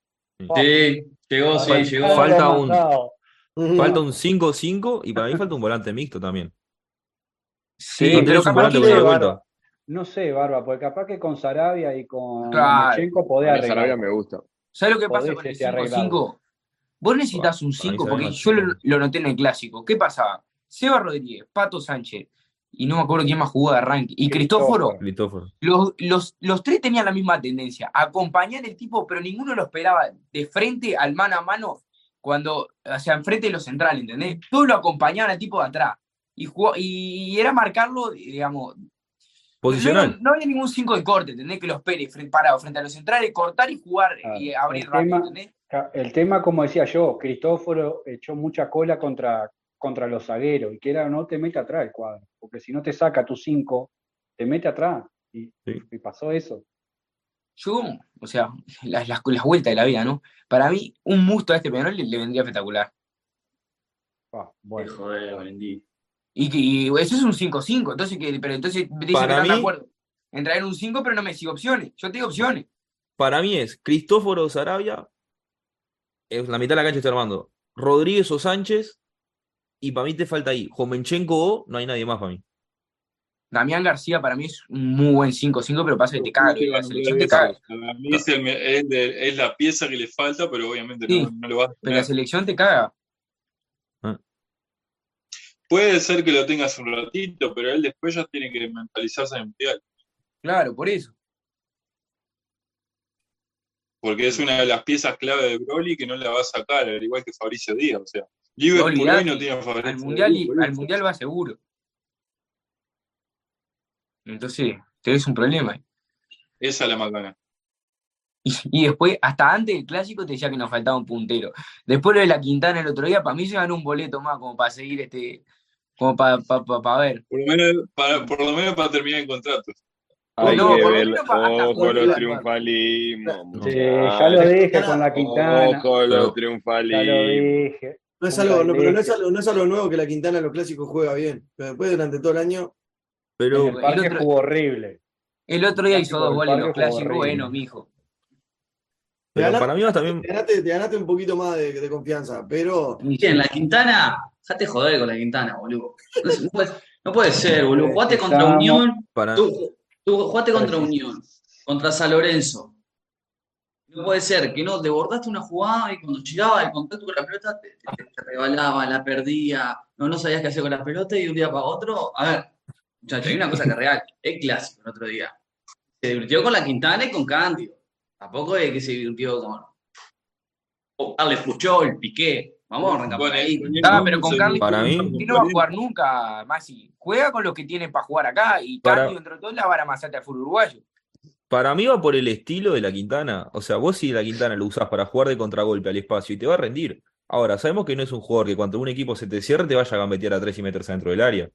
Sí, llegó, sí, falta, llegó. Falta un, falta un 5-5 y para mí falta un volante mixto también. Sí, no pero capaz que de Barba, no sé, Barba, porque capaz que con Sarabia y con claro. Podés arreglar. Sarabia me gusta. ¿Sabes lo que pasa con el 5-5? Vos necesitas un 5, porque yo lo, lo, noté en el clásico. ¿Qué pasaba? Seba Rodríguez, Pato Sánchez, y no me acuerdo quién más jugó de arranque, y Cristóforo. Cristóforo. Los, los, los, tres tenían la misma tendencia, acompañar el tipo, pero ninguno lo esperaba de frente al mano a mano, cuando, o sea, enfrente de los centrales, ¿entendés? Todos lo acompañaban al tipo de atrás. Y, jugó, y era marcarlo, digamos. Posicional. No, no había ningún 5 de corte, ¿entendés? Que los espere frente, parado frente a los centrales, cortar y jugar Ah, y abrir el rápido, tema- ¿entendés? El tema, como decía yo, Cristóforo echó mucha cola contra, contra los zagueros y que era no te mete atrás el cuadro, porque si no te saca tu 5, te mete atrás. Y, Sí. y pasó eso. Yo, o sea, [laughs] las, las, las vueltas de la vida, ¿no? Para mí, un musto a este penal le, le vendría espectacular. Ah, bueno. Qué joder, Valentín. Y, que- y eso es un 5-5, entonces, que, pero entonces dice Para que están de mí- acuerdo en traer un 5, pero no me sigo opciones. Yo te digo opciones. Para mí es Cristóforo Sarabia, es la mitad de la cancha estoy armando. Rodríguez o Sánchez, y para mí te falta ahí. Jomenchenko o no hay nadie más para mí. Damián García para mí es un muy buen 5-5, pero pasa que te caga, la selección te caga. Para mí es, el- es de- es la pieza que le falta, pero obviamente Sí, no, no lo vas a Pero tener. la selección te caga. Puede ser que lo tengas un ratito, pero él después ya tiene que mentalizarse en el mundial. Claro, por eso. Porque es una de las piezas clave de Broly que no la va a sacar, al igual que Fabricio Díaz. O sea, Liverpool hoy Olvidate, no tiene a Fabricio al mundial, Díaz, al mundial va seguro. Entonces, tenés un problema. Esa es la macana. Y, y después, hasta antes del clásico, te decía que nos faltaba un puntero. Después lo de la Quintana el otro día, para mí se ganó un boleto más como para seguir este. Como para ver. Por lo menos para, por lo menos para terminar el contrato. Hay no, que ver, ojo poder los triunfalismos. Sí, ya lo dije con la Quintana. Ojo los Pero- Ya lo triunfalismos. dije. No es algo, no, pero no es algo, no es algo nuevo que la Quintana en los clásicos juega bien. Pero después durante todo el año. Pero el parque otro- jugó horrible. El otro día hizo dos goles en los clásicos. Bueno, mijo. Pero ganaste- para mí vas también. Te ganaste, te ganaste un poquito más de, de confianza, pero Bien, la Quintana, dejate joder con la Quintana, boludo. No, no puede, no puede ser, boludo. Jugaste contra Unión, Para, tú, tú jugaste contra Unión, contra San Lorenzo. No puede ser que no desbordaste una jugada y cuando llegaba el contacto con la pelota te, te- te rebalaba, la perdía, no, no sabías qué hacer con la pelota y de un día para otro. A ver, muchachos, hay una cosa que es real. Es clásico el otro día. Se divirtió con la Quintana y con Cándido. Tampoco es que se divirtió con. O Carles Puchol, Piqué. Vamos a arrancar por ahí. Ah, pero con Carly Para mí- y no va a jugar nunca, Masi. Juega con los que tienen para jugar acá y Para- Candio, entre todos, la vara más alta del fútbol uruguayo. para mí va por el estilo de la Quintana. O sea, vos si la Quintana lo usás para jugar de contragolpe al espacio y te va a rendir. Ahora, sabemos que no es un jugador que cuando un equipo se te cierre te vaya a gambetear a tres y meterse dentro del área.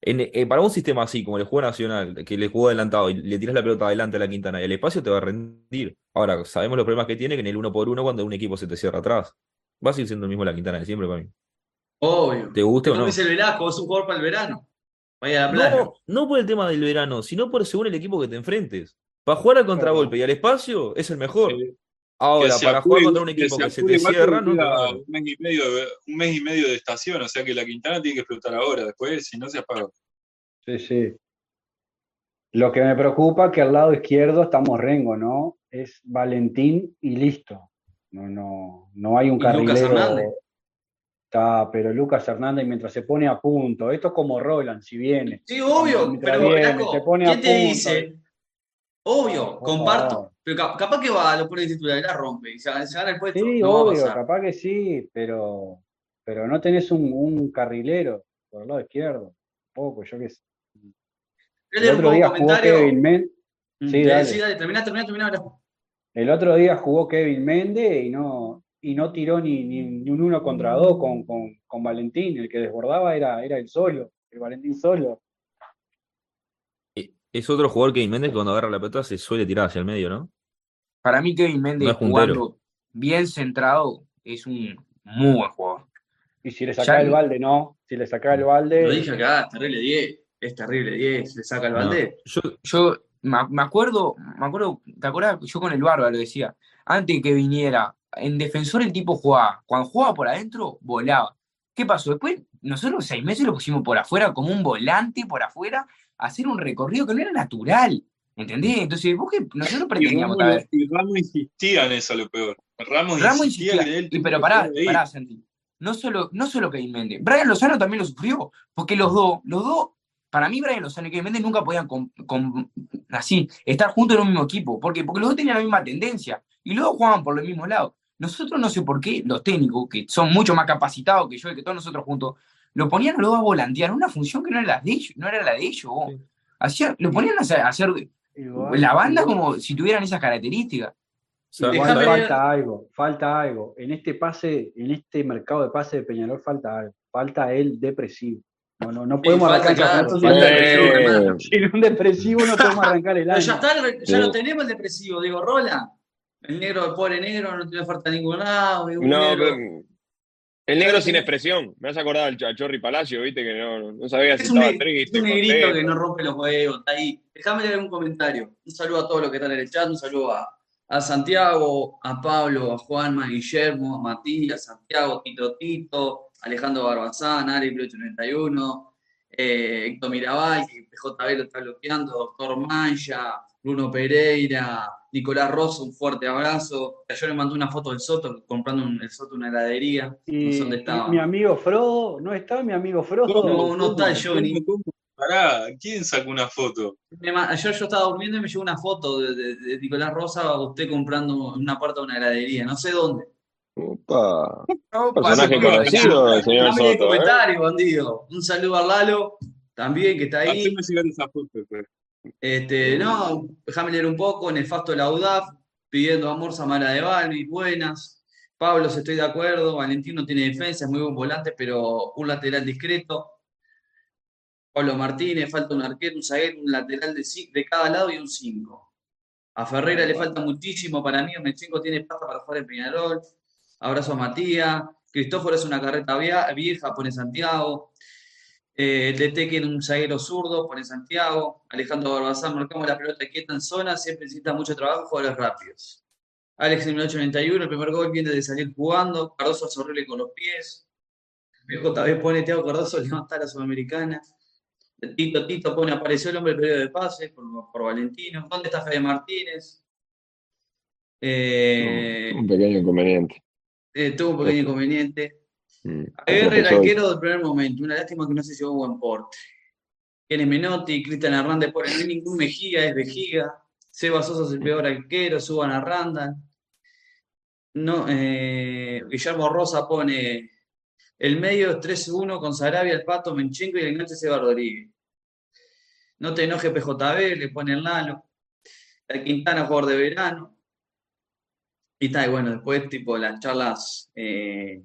En- eh, para un sistema así, como el juego nacional, que le jugó adelantado y le tiras la pelota adelante a la Quintana y el espacio te va a rendir. Ahora, sabemos los problemas que tiene que en el uno por uno cuando un equipo se te cierra atrás. Va a seguir siendo el mismo la Quintana de siempre para mí. Obvio. ¿Te gusta o no? dice el Velasco, es un jugador para el verano. Vaya a la playa. No, no por el tema del verano, sino por según el equipo que te enfrentes. Para jugar al contragolpe y al espacio es el mejor. Ahora, para jugar contra un que equipo que se te cierra, no un mes y medio de- un mes y medio de estación, o sea que la Quintana tiene que explotar ahora, después si no se apaga. Sí, sí. Lo que me preocupa que al lado izquierdo estamos Rengo, ¿no? Es Valentín y listo. No, no, no hay un Lucas carrilero. Hernández. Está, pero Lucas Hernández mientras se pone a punto, esto es como Roland, si viene. Sí, obvio, Mientras pero viene, se pone a ¿quién te punto. dice? Obvio, comparto. Pero ca- capaz que va, lo pone de titular y la rompe y se, se gana el puesto. Sí, no obvio, capaz que sí, pero, pero no tenés un, un carrilero por el lado izquierdo. Poco, yo qué sé. ¿Querés El otro día jugó comentario? Kevin. Mm, Sí, dale. sí, dale, terminá, terminá, terminá. El otro día jugó Kevin Méndez y no, y no tiró ni, ni, ni un uno contra dos con, con, con Valentín. El que desbordaba era, era el solo, el Valentín solo. Eh, Es otro jugador que Méndez que cuando agarra la pelota se suele tirar hacia el medio, ¿no? Para mí, Kevin Méndez No jugando bien centrado es un muy buen jugador. Y si le sacaba Ya- el balde, no. Si le sacaba el balde. Lo dije acá, es terrible 10. Es terrible 10. Le saca el No. balde. Yo, Yo me acuerdo, me acuerdo, ¿te acuerdas? Yo con el Bárbaro decía, antes que viniera, en defensor el tipo jugaba, cuando jugaba por adentro, volaba. ¿Qué pasó? Después, nosotros seis meses lo pusimos por afuera, como un volante por afuera, a hacer un recorrido que no era natural. ¿Entendés? Entonces, vos que nosotros Y pretendíamos Ramos, tal vez. y Ramos insistía en eso, lo peor. Ramos, Ramos insistía, insistía, que él y pero que pará, pará, Santi. No solo, no solo Kevin Méndez. Brian Lozano también lo sufrió, porque los dos, los dos, para mí Brian Lozano y Kevin Méndez nunca podían así, estar juntos en un mismo equipo. ¿Por qué? Porque los dos tenían la misma tendencia y dos jugaban por los mismos lados. Nosotros no sé por qué, los técnicos, que son mucho más capacitados que yo y que todos nosotros juntos, lo ponían dos a volantear, una función que no era la de ellos, no era la de ellos. Sí. Hacían- lo ponían a hacer, a hacer Igual- la banda igual- como si tuvieran esas características. ver- falta algo, falta algo. En este pase, en este mercado de pase de Peñarol falta algo. Falta el depresivo. No, no, no podemos arrancar el campeonato sin, Eh, sin un depresivo no podemos arrancar el Pero año. ya está, el ya Sí. lo tenemos el depresivo, Diego Rola. El negro, el pobre negro, no tiene falta ningún lado. ningún No, negro. pero- el negro sin expresión. Me has acordado al Ch- a Chorri Palacio, viste, que no, no sabía si Es un, estaba ne- triste, es un negrito contento. que no rompe los huevos, está ahí. Déjame leer un comentario. Un saludo a todos los que están en el chat, un saludo a, a Santiago, a Pablo, a Juanma, a Guillermo, a Matías, Santiago, Tito Tito, Alejandro Barbazán, Ari 891, eh, Héctor Mirabal, que PJB lo está bloqueando, Doctor Mancha, Bruno Pereira, Nicolás Rosso, un fuerte abrazo. Yo le mandé una foto del Soto, comprando un- el Soto una heladería. No sé dónde estaba. mi amigo Frodo, ¿no está mi amigo Frodo? No, no está el Johnny. ¿Cómo, cómo? Pará, ¿quién sacó una foto? Ayer yo estaba durmiendo y me llegó una foto de, de- de Nicolás Rosa, usted comprando una parte de una heladería, no sé dónde. Opa. Personaje conocido, el señor el. ¿eh? comentario, bandido. Un saludo a Lalo, también que está ahí. Pues. Este, no, déjame leer un poco. Nefasto de la UDAF, pidiendo amor Samara de Balbi, buenas. Pablo, si estoy de acuerdo. Valentín no tiene defensa, es muy buen volante, pero un lateral discreto. Pablo Martínez, falta un arquero, un zaguero, un lateral de, de cada lado y un 5. A Ferreira le falta muchísimo para mí. Mechenko tiene pasta para jugar en Peñarol. Abrazo a Matías. Cristóforo es una carreta vieja, pone Santiago. Eh, el DT que un zaguero zurdo, pone Santiago. Alejandro Barbazán, marcamos la pelota quieta en zona, siempre necesita mucho trabajo, jugadores rápidos. Alex en 1891, el primer gol viene de salir jugando. Cardoso es horrible con los pies. BJB pone Teo Cardoso, [laughs] levanta la Sudamericana. Tito Tito pone, apareció el hombre del periodo de pase por, por Valentino. ¿Dónde está Fede Martínez? Eh, Un pequeño inconveniente. Eh, tuvo un pequeño inconveniente. Aguirre, el arquero del primer momento. Una lástima que no se llevó buen porte. Tiene Menotti, Cristian Hernández pone, no hay ningún Mejía, es Vejiga. Seba Sosa es el peor arquero, suban a Randall. No, eh, Guillermo Rosa pone el medio es 3-1 con Sarabia, el Pato, Menchenko y el enganche Seba Rodríguez. No te enoje PJB, le pone el Lalo. El Quintana, jugador de verano. Y tal, y bueno, después tipo las charlas eh,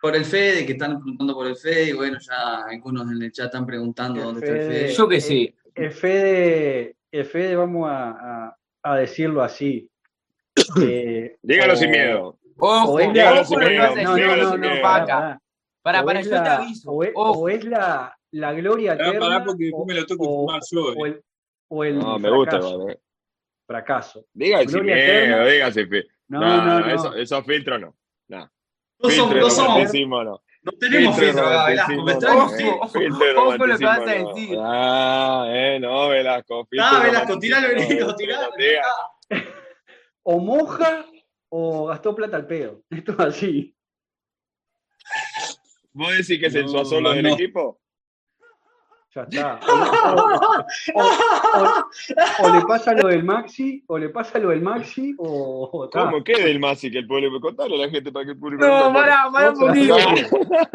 por el Fede, que están preguntando por el Fede, y bueno, ya algunos en el chat están preguntando El dónde está el Fede. Fede. Yo qué sé. El Fede, el Fede vamos a, a- a decirlo así. [coughs] eh, Dígalo o- sin miedo. Ojo, o es Diego la, lo ojo supera, lo que vas a Diego decir, lo no, no, no, pará. Para, o para, es yo te la, aviso. o es, o es la, la gloria eterna pará, porque después o, me lo tengo que o- fumar yo. o eh. el, o el No, me gusta fracaso. Eh. Fracaso. Diga sin miedo, diga sin fe- No, No, no, no, no. eso- esos filtros no. No. No somos, Filtro no no. no tenemos Filtro filtro Velasco, me. Ojo, Filtro ojo [laughs] lo que vas a decir. Ah, eh, no, Velasco. filtro Ah, Velasco, tiralo, tiralo. diga. O moja o gastó plata al pedo. [laughs] Esto es así. ¿Vos decís que es el No, Suazolo del no. equipo? Ya está. [laughs] O, o- o- o le pasa lo del Maxi, o le pasa lo del Maxi, o, o. ¿Cómo? ¿Qué del Masi que el pueblo? Contale a la gente para que el público No, pará, pará un poquito.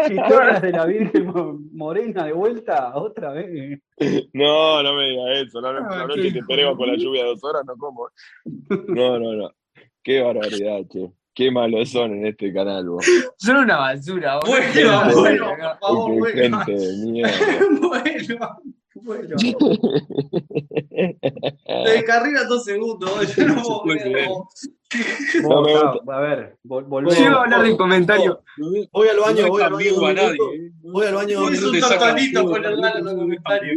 Historias de la Virgen Mo- Morena de vuelta, otra vez. No, no me digas eso. La, Ah, noche qué te esperemos con la lluvia de dos horas, no como. No, no, no. Qué barbaridad, che. Qué malos son en este canal, vos. [laughs] Son una basura. vos. Bueno, No, bueno, no, por favor, Qué bueno. gente de mierda. [laughs] Bueno, bueno. [laughs] Te descarrila dos segundos, yo no puedo creer. No gusta. a ver, vol- Yo volvemos. iba a hablar del comentario. Voy al baño, No voy al baño. vivo dos a nadie. minutos. eh. Voy al baño Es un todo, por no lado de los comentarios.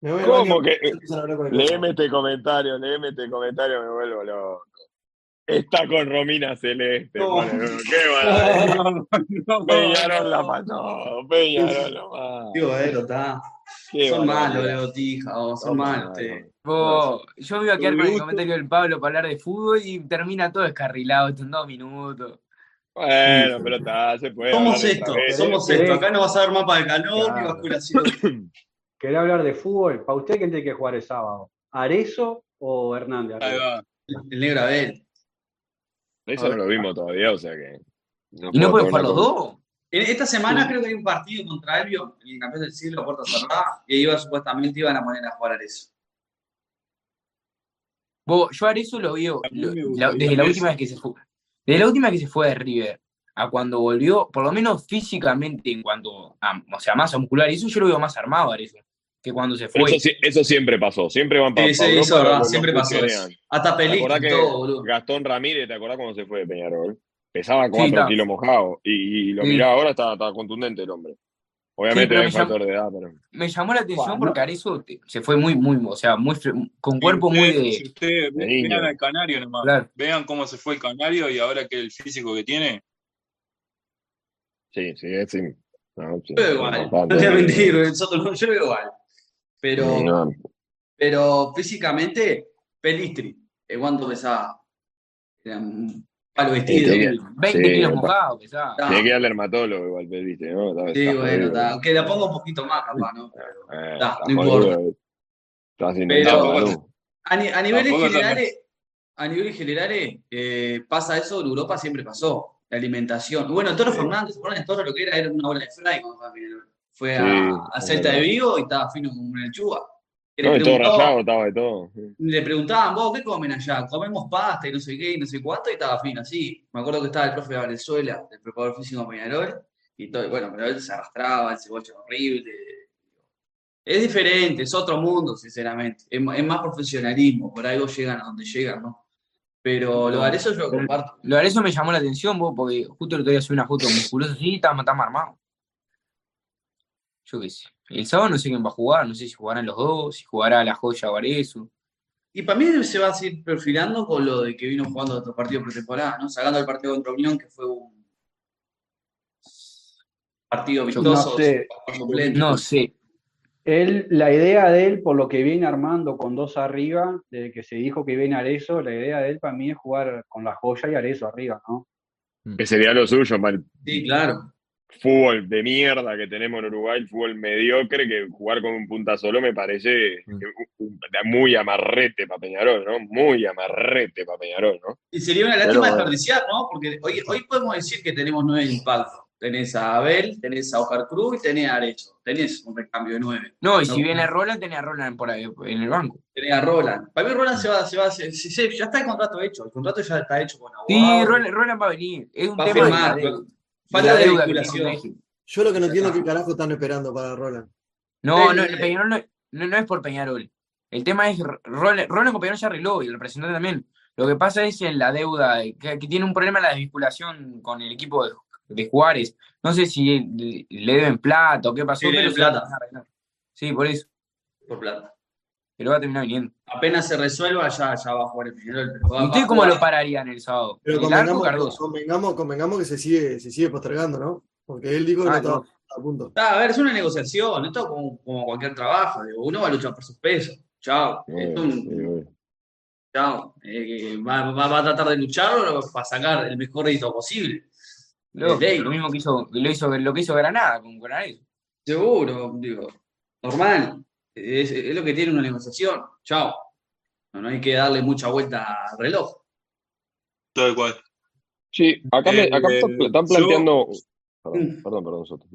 voy al ¿Cómo baño, que- hablar Léeme este comentario, léeme este comentario, me vuelvo loco. Está con Romina Celeste. No. Qué. No, no, Peñarol la mató. Peñarol la mató. Digo, eh, está. Son malos, Leo Tija, vos, son Son malos. Vos, yo me iba a quedar con el comentario del Pablo para hablar de fútbol y termina todo descarrilado esto en dos minutos. Bueno, pero está, se puede. Somos esto, somos ¿Querés- esto. Acá no vas a ver mapa de calor ni Claro. basculación. [coughs] ¿Querés hablar de fútbol? ¿Para usted quién tiene que jugar el sábado? ¿Arezo o Hernández? Ahí va. El negro Abel. Eso no lo vimos todavía, o sea que. ¿Y no pueden jugar los dos? En esta semana creo que hay un partido contra Elvio, el campeón del siglo, a puerta cerrada, y iba supuestamente iban a poner a jugar a eso. Vos, yo a eso lo veo la- desde la última vez que se fue. Desde la última vez que se fue de River a cuando volvió, por lo menos físicamente, en cuanto a, o sea, masa muscular, y eso yo lo veo más armado a eso, que cuando se fue. Eso, sí- eso siempre pasó, siempre van para Sí, sí, verdad, siempre pasó eso. Hasta ¿Te película todo. Gastón Ramírez, ¿te acordás cuando se fue de Peñarol? Pesaba 4 está. kilos mojado y, y lo Sí. miraba ahora, estaba, estaba contundente el hombre. Obviamente hay factor de edad, pero. Me llamó la atención porque Arezzo te- se fue muy, muy, o sea, muy con cuerpo Si muy de. Si ustedes de vean niño. al Canario nomás, Claro. vean cómo se fue el Canario y ahora que el físico que tiene, Sí, sí, es sí. No, sí, Yo no bastante. te voy a mentir, nosotros, yo lo veo igual. Pero, No, pero físicamente, Pelistri, ¿eh, ¿cuánto pesaba? Era un palo vestido. Sí, sí. 20 Sí, kilos mojados, pesaba. Ah, Tiene que ir al dermatólogo igual, ¿viste? ¿no? Está- Sí, está bueno, está, aunque la ponga un poquito más, capaz, ¿no? Pero- Eh, está, está no importa. Estás Pero-. A, ni- a niveles generales, a niveles generales eh, pasa eso, en Europa siempre pasó, la alimentación. Bueno, el Toro Sí. Fernández, ¿se acuerdan? El Toro lo que era? Era una bola de fry cuando estaba. Fue Sí, a, Celta de. Vigo y estaba fino como una lechuga. Que No, y todo rayado, estaba de todo. le preguntaban, vos, ¿qué comen allá? Comemos pasta y no sé qué y no sé cuánto, y estaba fino así. Me acuerdo que estaba el profe de Venezuela, el preparador físico de Peñarol, y todo, y bueno, pero él se arrastraba, el cebolla horrible. Es diferente, es otro mundo, sinceramente. Es, es más profesionalismo, por algo llegan a donde llegan, ¿no? Pero lo de eso yo lo comparto. Lo de eso me llamó la atención, vos, porque justo el otro día subí una foto musculosa así y estaba, estaba armado. Yo qué sé. El sábado no sé quién va a jugar, no sé si jugarán los dos, si jugará la joya o Arezzo. Y para mí se va a seguir perfilando con lo de que vino jugando otros partidos pretemporada, ¿no? Sacando el partido contra Unión, que fue un partido no vistoso, sé. No sé. Él, la idea de él, por lo que viene armando con dos arriba, desde que se dijo que viene Arezo, la idea de él para mí es jugar con la joya y Arezo arriba, ¿no? Que sería lo suyo, mal Sí, claro. Fútbol de mierda que tenemos en Uruguay, el fútbol mediocre, que jugar con un punta solo me parece Mm. un- muy amarrete para Peñarol, ¿no? Muy amarrete para Peñarol, ¿no? Y sería una lástima bueno. desperdiciar, ¿no? Porque hoy, hoy podemos decir que tenemos nueve impactos. Tenés a Abel, tenés a Ojar Cruz y tenés a Arecho. Tenés un recambio de nueve. No, y No. si viene Roland, tenés a Roland por ahí, en el banco. Tenés a Roland. Para mí Roland se va, se va, se- se- se- ya está el contrato hecho. El contrato ya está hecho con Sí, Aguado. Roland, Roland va a venir. Es un Va a tema firmar, de falta la de vinculación. Yo lo que no entiendo es qué carajo están esperando para Roland. No, no, Eh, el Peñarol no, no, no es por Peñarol. El tema es, Roland, Roland con Peñarol ya arregló y el representante también. Lo que pasa es en la deuda, que, tiene un problema la desvinculación con el equipo de, Juárez. No sé si le deben plata o qué pasó. Sí, pero plata. Sí, por eso. Por plata. Pero va a terminar viniendo. Apenas se resuelva, ya, ya va a jugar el Peñarol. ¿Y usted cómo lo pararían el sábado? Pero convengamos, convengamos, convengamos, que se sigue, se sigue postergando, ¿no? Porque él dijo que ah, no estaba a punto. a ver, es una negociación, esto como, como cualquier trabajo. Digo, uno va a luchar por sus pesos. Chao. Chao. Eh, va, va, a tratar de lucharlo para sacar el mejor rédito posible. Lo, lo mismo que hizo, lo hizo, lo que hizo Granada con Granada. Seguro, digo, normal. Es, es, lo que tiene una negociación. Chao. No, hay que darle mucha vuelta al reloj. Todo cual. Sí, acá, me, acá eh, están planteando. Perdón, perdón, perdón, nosotros.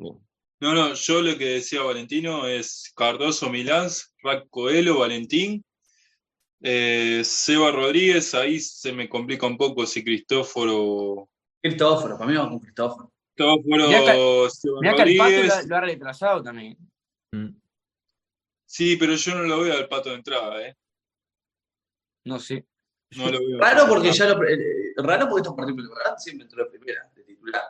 No, no, yo lo que decía Valentino es Cardoso Milán, Rack Coelho, Valentín, eh, Seba Rodríguez, ahí se me complica un poco si Cristóforo. Cristóforo, para mí va con Cristóforo. Cristóforo, Seba mirá Rodríguez. Que el lo, ha retrasado también. Mm. Sí, pero yo no lo veo al pato de entrada, ¿eh? No sé. No lo veo. Raro porque ya lo. Eh, raro porque estos partidos siempre entró de primera, de titular.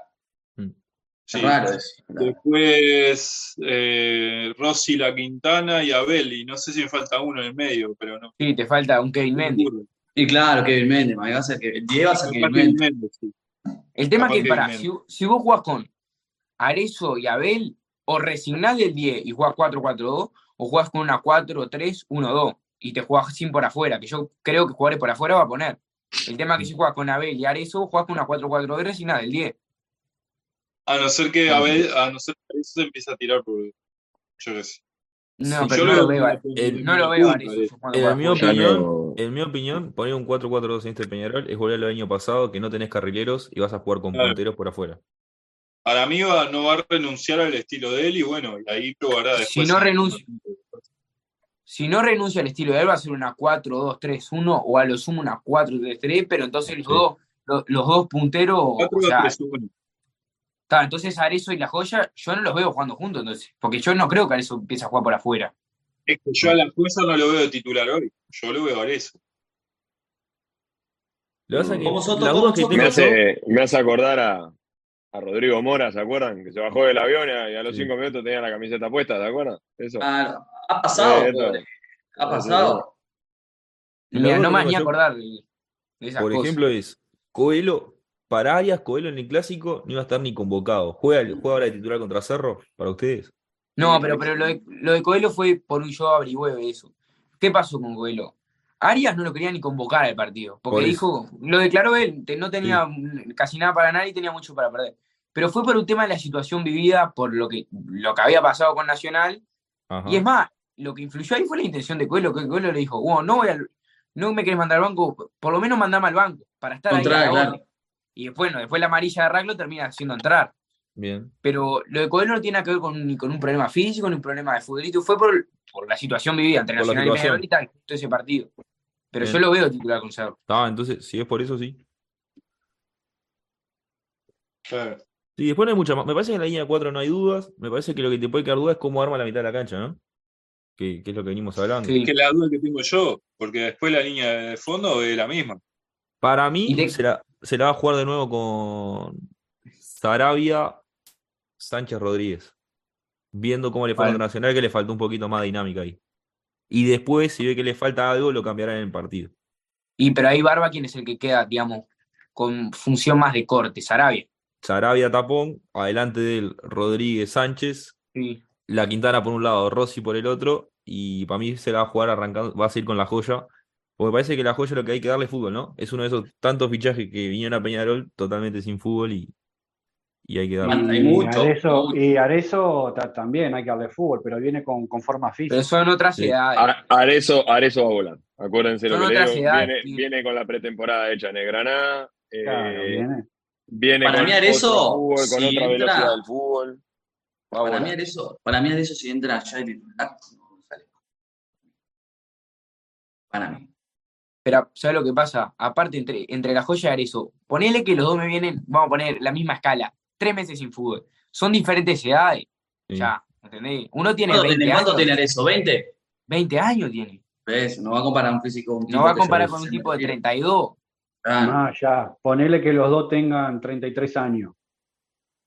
Sí. Raro Después eh, Rossi, La Quintana y Abel. Y no sé si me falta uno en el medio, pero no. Sí, te falta un Kevin Mendes. Y claro, Kevin Mendes. Va a ser que, Diego va a ser Kevin Mendes. El tema es que, para, si, si, vos jugás con Arezo y Abel, o resignás del 10 y jugás 4-4-2, o jugás con una 4-3-1-2 y te jugás sin por afuera, que yo creo que jugaré por afuera va a poner. El tema es que si jugás con Abel y Arezo, jugás con una 4-4-2 y resignás del 10. A no ser que a, ver, a no ser que se empiece a tirar por. Yo qué sé. No, pero no lo, veo, no lo veo En mi opinión, en mi opinión, poner un 4-4-2 en este Peñarol es volver al año pasado que no tenés carrileros y vas a jugar con punteros por afuera. Para mí va, no va a renunciar al estilo de él y bueno, y ahí probará después. Si no renuncia, si no renuncia al estilo de él, va a ser una 4-2-3-1 o a lo sumo una 4-3-3, pero entonces los, dos, los, dos punteros. 4-2-3-1 entonces Arezo y La Joya, yo no los veo jugando juntos, entonces, porque yo no creo que Arezo empiece a jugar por afuera. Es que yo a La Joya no lo veo titular hoy, yo lo veo a Arezo. me, hace, me hace acordar a, a Rodrigo Mora, ¿se acuerdan? Que se bajó del avión y a, los cinco minutos tenía la camiseta puesta, ¿se acuerdan? Eso. Ah, ha pasado, ha pasado. Mira, no más ni acordar de, Por ejemplo, es Coelho para Arias, Coelho en el clásico no iba a estar ni convocado. ¿Juega, juega ahora de titular contra Cerro para ustedes? No, pero, pero lo, de, lo Coelho fue por un yo averigüe eso. ¿Qué pasó con Coelho? Arias no lo quería ni convocar al partido, porque dijo, lo declaró él, no tenía casi nada para nadie y tenía mucho para perder. Pero fue por un tema de la situación vivida, por lo que, lo que había pasado con Nacional. Y es más, lo que influyó ahí fue la intención de Coelho, que Coelho le dijo, no, voy no me querés mandar al banco, por lo menos mandame al banco, para estar ahí. Y bueno, después la amarilla de Raglo termina haciendo entrar. Bien. Pero lo de Coelho no tiene que ver con, ni con un problema físico, ni un problema de futbolito. Fue por, por la situación vivida entre Nacional y tal, todo ese partido. Pero yo lo veo titular con Cerro. Ah, entonces, si es por eso, sí. Claro. Sí, después no hay mucha más. Me parece que en la línea 4 no hay dudas. Me parece que lo que te puede quedar duda es cómo arma la mitad de la cancha, ¿no? Que, es lo que venimos hablando. Sí. Que la duda que tengo yo, porque después la línea de fondo es la misma. Para mí, será, se la va a jugar de nuevo con Sarabia Sánchez Rodríguez. Viendo cómo le falta a Nacional, que le faltó un poquito más dinámica ahí. Y después, si ve que le falta algo, lo cambiará en el partido. Y pero ahí Barba, ¿quién es el que queda, digamos, con función más de corte? Sarabia. Sarabia tapón, adelante del Rodríguez Sánchez. La Quintana por un lado, Rossi por el otro. Y para mí se la va a jugar arrancando, va a seguir con la joya porque parece que la joya lo que hay que darle fútbol, ¿no? Es uno de esos tantos fichajes que vinieron a Peñarol totalmente sin fútbol y, y hay que darle. Y, mucho, y Arezo también hay que darle fútbol, pero viene con, con forma física. Pero son otras sí. edades. Arezo, Arezo va a volar. Acuérdense lo que le digo. Viene, viene, con la pretemporada hecha en el Granada. Eh, viene. Para con mí Arezo, con otra velocidad del fútbol. Para mí, Arezo, para mí Arezo, si entra ya el titular, no sale. Para mí. Pero, ¿sabes lo que pasa? Aparte, entre, entre la joya y Arezo, ponele que los dos me vienen, vamos a poner la misma escala, tres meses sin fútbol. Son diferentes edades. Ya, ¿entendés? Uno tiene 20 años. ¿Cuánto tiene Arezo? ¿20? 20 años tiene. ¿Ves? No va a comparar un físico. no va a comparar con un tipo de 32. Ah, ya. Ponele que los dos tengan 33 años.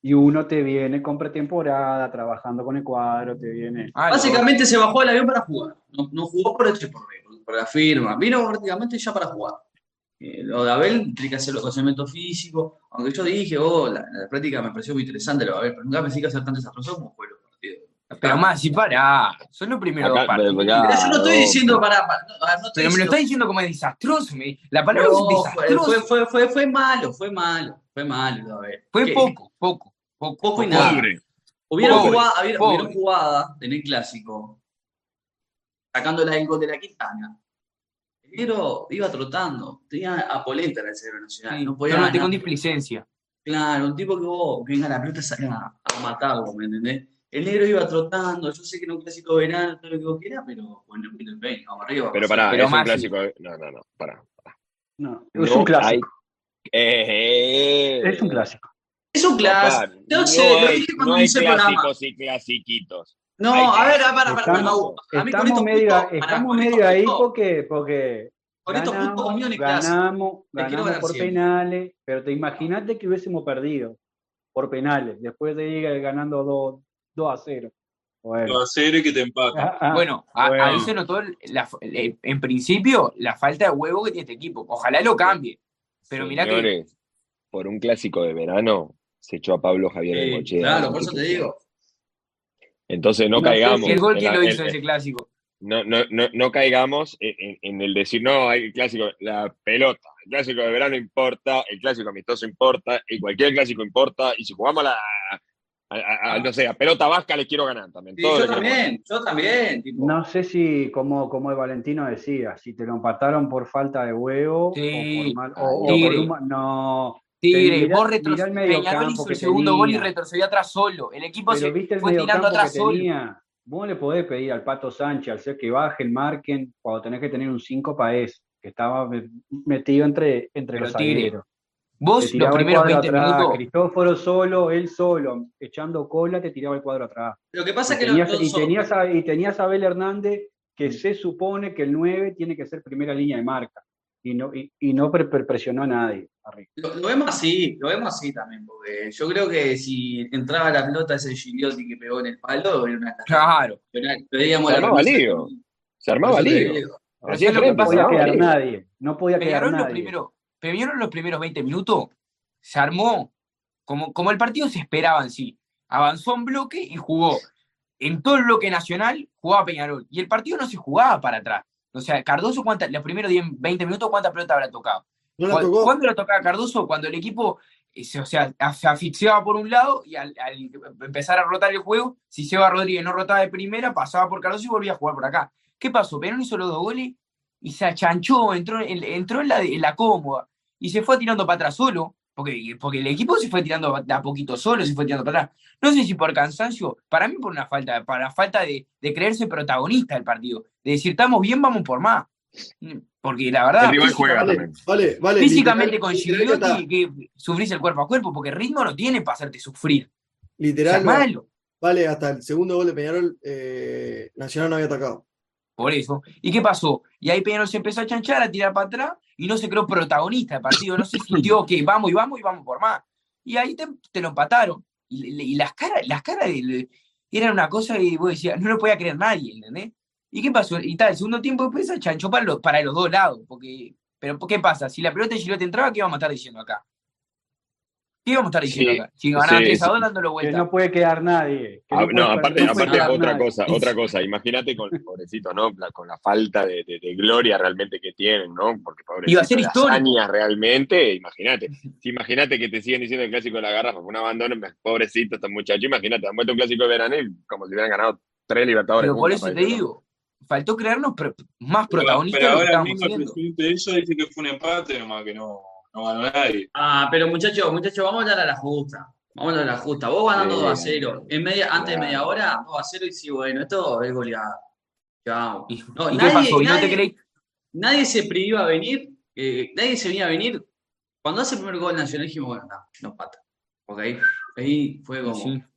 Y uno te viene con pretemporada, trabajando con el cuadro, te viene. Ah, Básicamente se bajó el avión para jugar. No, jugó por hecho por, por la firma. Vino prácticamente ya para jugar. Eh, lo de Abel tiene que hacer los conocimientos físicos. Aunque yo dije, oh, la, práctica me pareció muy interesante lo de Abel, pero nunca pensé que hacer tan desastroso como fue partidos. Pero más, si para, son los primeros dos partidos. Pero, yo no estoy diciendo para. pero me lo está diciendo como es desastroso. la palabra es desastroso. Fue, fue, fue, fue, malo, fue malo, fue malo. A ver. Fue poco, poco, poco. Poco y nada. Hubieron, jugadas jugada en el clásico, sacándola del gol de la Quintana negro iba trotando, tenía a Polenta en el cerebro nacional. no podía no, tengo displicencia. Claro, un tipo que vos, que venga a la pelota salga a, matarlo, ¿me entendés? El negro iba trotando, yo sé que no es un clásico verano, todo lo que vos quieras, pero bueno, vamos arriba. Pero pará, es un clásico. No, no, no, pará. No, es un clásico. Eh, es un clásico. Es un clásico. No, sé, lo dije cuando no hice clásicos y clasiquitos. No, a ver, para, para, estamos, a mí estamos medio, estamos medio ahí porque, porque ganamos, ganamos, ganamos por penales, pero te imaginaste que hubiésemos perdido por penales, después de ir ganando 2, 2 a 0. Bueno. 2 a 0 y que te empate. Ah, ah, bueno, ahí se notó, la, en principio, la falta de huevo que tiene este equipo. Ojalá lo cambie. Pero mira que. Por un clásico de verano, se echó a Pablo Javier sí, Claro, por eso te digo. Entonces no, caigamos. el gol quién lo hizo ese clásico? No, no, no, no caigamos en, el decir, no, hay el clásico, la pelota, el clásico de verano importa, el clásico amistoso importa, y cualquier clásico importa, y si jugamos a la, no sé, a pelota vasca les quiero ganar también. yo también, yo también. No sé si, como, como el Valentino decía, si te lo empataron por falta de huevo sí. o, por no, Tigre, vos retrocediste. Peñarol hizo el segundo gol y retrocedió atrás solo. El equipo se fue tirando atrás solo. Tenía. Vos le podés pedir al Pato Sánchez, al ser que bajen, marquen, cuando tenés que tener un 5 para eso, que estaba metido entre, entre los tigres. Vos los primeros 20 atrás, minutos. Cristóforo solo, él solo, echando cola, te tiraba el cuadro atrás. Lo que pasa y que tenías, y, tenías a, y tenías a Abel Hernández, que se supone que el 9 tiene que ser primera línea de marca y no, y, y no presionó a nadie. Lo, vemos así, lo vemos así también, porque yo creo que si entraba la pelota ese Gigliotti que pegó en el palo, era una Claro. Se armaba lío. Se armaba lío. Es. No podía quedar nadie. No podía quedar nadie. Los primeros, los primeros 20 minutos, se armó como, como el partido se esperaba en sí. Avanzó en bloque y jugó. En todo el bloque nacional jugaba Peñarol. Y el partido no se jugaba para atrás. O sea, Cardoso, ¿cuánta, los primeros 10, 20 minutos, ¿cuánta pelota habrá tocado? ¿Cuándo lo tocaba Cardoso? Cuando el equipo eh, se, o sea, se asfixiaba por un lado y al, empezar a rotar el juego, si Seba Rodríguez no rotaba de primera, pasaba por Cardoso y volvía a jugar por acá. ¿Qué pasó? Perón hizo los dos goles y se achanchó, entró, entró en, la, en la cómoda y se fue tirando para atrás solo, porque, porque el equipo se fue tirando de a poquito solo, se fue tirando para atrás. No sé si por cansancio, para mí por una falta, para falta de, de creerse protagonista del partido, de decir, estamos bien, vamos por más. Porque la verdad. físicamente con Gigliotti que sufrís el cuerpo a cuerpo, porque ritmo no tiene para hacerte sufrir. Literal. malo. Vale, hasta el segundo gol de Peñarol, eh, Nacional no había atacado. Por eso. ¿Y qué pasó? Y ahí Peñarol se empezó a chanchar, a tirar para atrás, y no se creó protagonista del partido. No se sintió que vamos y vamos y vamos por más. Y ahí te, lo empataron. Y, las caras, las caras eran una cosa que vos decías, no lo podía creer nadie, ¿entendés? ¿Y qué pasó? Y tal, el segundo tiempo después se chanchó para los, para los dos lados. Porque, pero ¿qué pasa? Si la pelota de Girote entraba, ¿qué íbamos a estar diciendo acá? ¿Qué íbamos a estar diciendo acá? Si ganaban 3 a 2 dándolo vuelta. Que no puede quedar nadie. Ah, no, aparte, aparte otra cosa, otra cosa. Imagínate con el pobrecito, ¿no? con la falta de, de, gloria realmente que tienen, ¿no? Porque pobrecito, Iba a ser historia. realmente, imagínate. imagínate que te siguen diciendo el clásico de la garra, fue un abandono, pobrecito estos muchachos. Imagínate, han vuelto un clásico de verano como si hubieran ganado tres libertadores. Pero por eso te digo faltó crearnos más protagonistas. Pero, ahora mismo el presidente de eso dice que fue un empate, nomás que no, no ganó nadie. Ah, pero muchachos, muchachos, vamos a dar a la justa. Vamos a dar a la justa. Vos ganando 2 a 0. En media, antes de media hora, 2 a 0 y sí, bueno, esto es goleada. Chao. No, nadie, nadie, nadie, se priva a venir, eh, nadie se venía a venir. Cuando hace el primer gol nacional dijimos, bueno, no, no pata. Porque ahí, ahí fue como.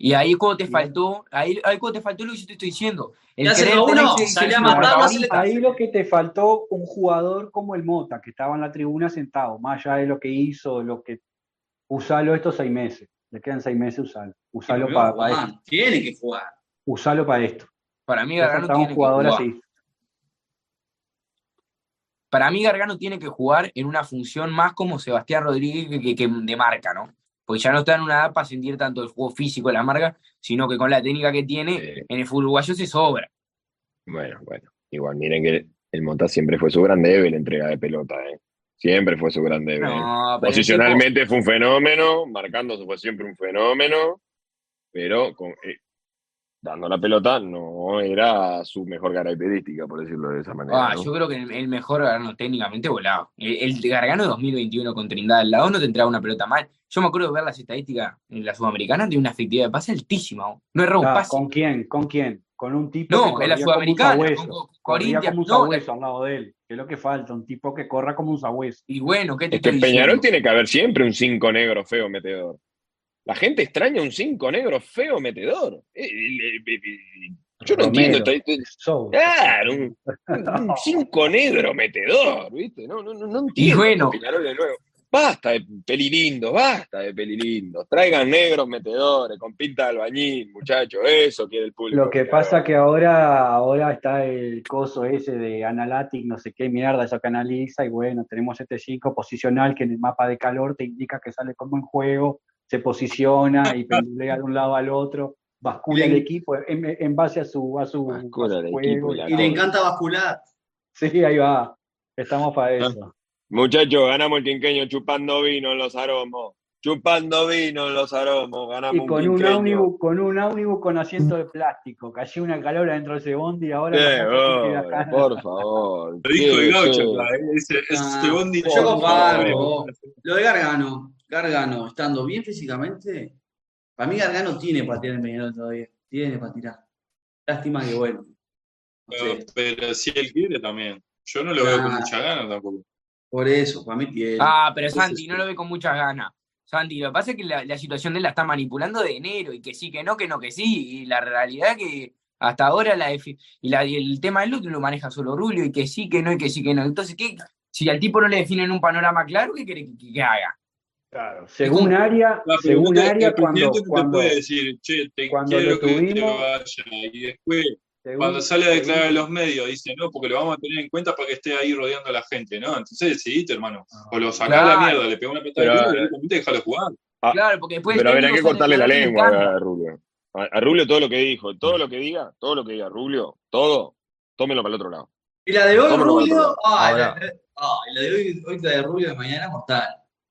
Y ahí cuando te faltó, ahí, ahí cuando te faltó lo que yo te estoy diciendo. El uno, tener que salía a decir, matarlo, "No, así le- Ahí lo que te faltó un jugador como el Mota, que estaba en la tribuna sentado, más allá de lo que hizo, lo que usalo estos seis meses. Le quedan seis meses, usalo. Usalo Pero, para Juan, esto. Tiene que jugar. Usalo para esto. Para mí Gargano un tiene que jugar. así. Para mí Gargano tiene que jugar en una función más como Sebastián Rodríguez que, que- que de marca, ¿no? Porque ya no está en una edad para sentir tanto el juego físico de la marca, sino que con la técnica que tiene, en el fútbol uruguayo se sobra. Bueno, bueno. Igual miren que el Mota siempre fue su gran débil en entrega de pelota, ¿eh? Siempre fue su gran débil. No, Posicionalmente fue un fenómeno, marcando fue siempre un fenómeno, pero con- eh, dando la pelota no era su mejor característica, por decirlo de esa manera. Ah, ¿no? yo creo que el, el mejor Gargano técnicamente volado. El, el Gargano de 2021 con Trindade al lado no te entraba una pelota mal. Yo me acuerdo de ver las estadísticas en la Sudamericana, tiene una efectividad de pase altísima. ¿no? No erra un Ah, pase. ¿Con quién? ¿Con quién? Con un tipo No, que en la como un Sudamericana, sabueso. con- Corinthians, como un no, sabueso al lado de él. Que es lo que falta, un tipo que corra como un sabueso. Y bueno, ¿qué te Es que Peñarol tiene que haber siempre un 5 negro feo metedor. La gente extraña un 5 negro feo metedor. Eh, eh, eh, Yo no Romero. entiendo. estoy- estoy- Sou. Claro, un [laughs] 5 negro metedor, ¿viste? No, no, no, no entiendo. bueno. Peñarol de nuevo. Basta de pelilindo, basta de pelilindo. Traigan negros metedores con pinta de albañil, muchachos. Eso quiere el público. Lo que pasa que ahora, ahora está el coso ese de Analytic, no sé qué mierda, eso que analiza, y bueno, tenemos este 5 posicional que en el mapa de calor te indica que sale como en juego, se posiciona y pendulea [laughs] de un lado al otro, bascula el equipo en, en base a su, a su, Bascula a su el juego. equipo y le encanta bascular. Sí, ahí va. Estamos para Ah, eso. Muchachos, ganamos el quinqueño chupando vino en los aromos. Chupando vino en los aromos. Ganamos Y con un ómnibus, con un ómnibus con asiento de plástico. Cayó una calor adentro de ese bondi y ahora acá. por favor. Lo dijo el gaucho, ese, ese Ah, bondi- yo comparto. Pobre. Lo de Gargano, Gargano, estando bien físicamente, para mí Gargano tiene para tirar en Peñarol todavía. Tiene para tirar. Lástima que bueno. No Pero, si él quiere también. Yo no lo veo con mucha gana tampoco. por eso, para mí tiene. Ah, pero Entonces, Santi no lo ve con muchas ganas. Santi, lo que pasa es que la, la situación de él la está manipulando de enero y que sí, que no, que no, que sí. Y la realidad que hasta ahora la y, la- y el tema del otro lo maneja solo Rulio y que sí, que no, y que sí, que no. Entonces, ¿qué? Si al tipo no le definen un panorama claro, ¿qué quiere que, que haga? Claro, según área, Ah, según área el cuando, te cuando, puede decir, che, te cuando quiero lo que te tuvimos- vaya. Y después, según- cuando sale a declarar a los medios, dice, no, porque lo vamos a tener en cuenta para que esté ahí rodeando a la gente, ¿no? Entonces decidiste, hermano. O lo sacás a la Claro. mierda, le pegás una patada de culo y eh, directamente déjalo jugar. Ah, claro, porque después Pero a ver, hay que cortarle la lengua cambia. a Rubio. A, a Rubio todo lo que dijo, todo lo que diga, todo lo que diga Rubio, todo, tómelo para el otro lado. Y la de hoy, Rubio, ah, la, ah, y la de hoy, hoy la de Rubio de mañana mortal.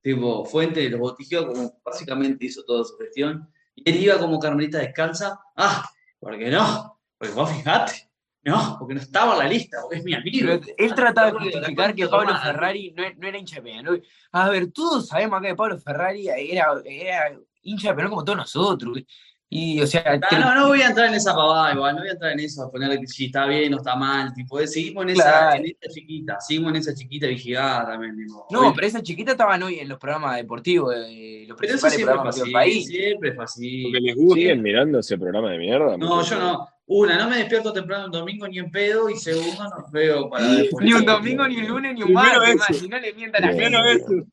Tipo, Fuente de los botijeos, como básicamente hizo toda su gestión. Y él iba como carmelita descalza. Ah, ¿por qué no? Porque vos fijate. No, porque no estaba en la lista, porque es mi amigo. Pero él trataba de justificar que Pablo. Ferrari no, no era hincha de Peñarol. A ver, todos sabemos acá que Pablo Ferrari era, era hincha de Peñarol como todos nosotros. Y, o sea, Ah, no, no voy a entrar en esa pavada igual, no voy a entrar en eso, a ponerle que si está bien o está mal, tipo, eh, seguimos en esa, en esa chiquita, seguimos en esa chiquita vigilada también, tipo, No, hoy- pero esa chiquita estaban hoy en los programas deportivos, eh, los pero eso principales programas del país. siempre fue así. Porque les gusta. ¿Siguen mirando ese programa de mierda? No, yo no. Una, no me despierto temprano un domingo ni en pedo, y segundo, no veo para Ni un domingo, ni un lunes, ni un martes, si no le mientan a la gente.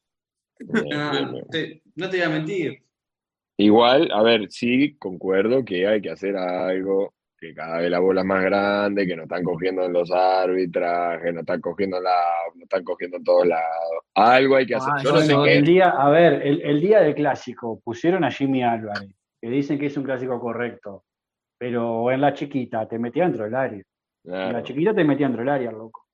Te, no te voy a mentir. Igual, a ver, sí, concuerdo que hay que hacer algo, que cada vez la bola es más grande, que no están cogiendo en los arbitrajes, no están cogiendo en la, no están cogiendo en todos lados. Algo hay que hacer. Ah, Yo no sé qué. el día, a ver, el, el día del clásico pusieron a Jimmy Álvarez, que dicen que es un clásico correcto, pero en la chiquita te metía dentro del área. En la chiquita te metía dentro del área, loco.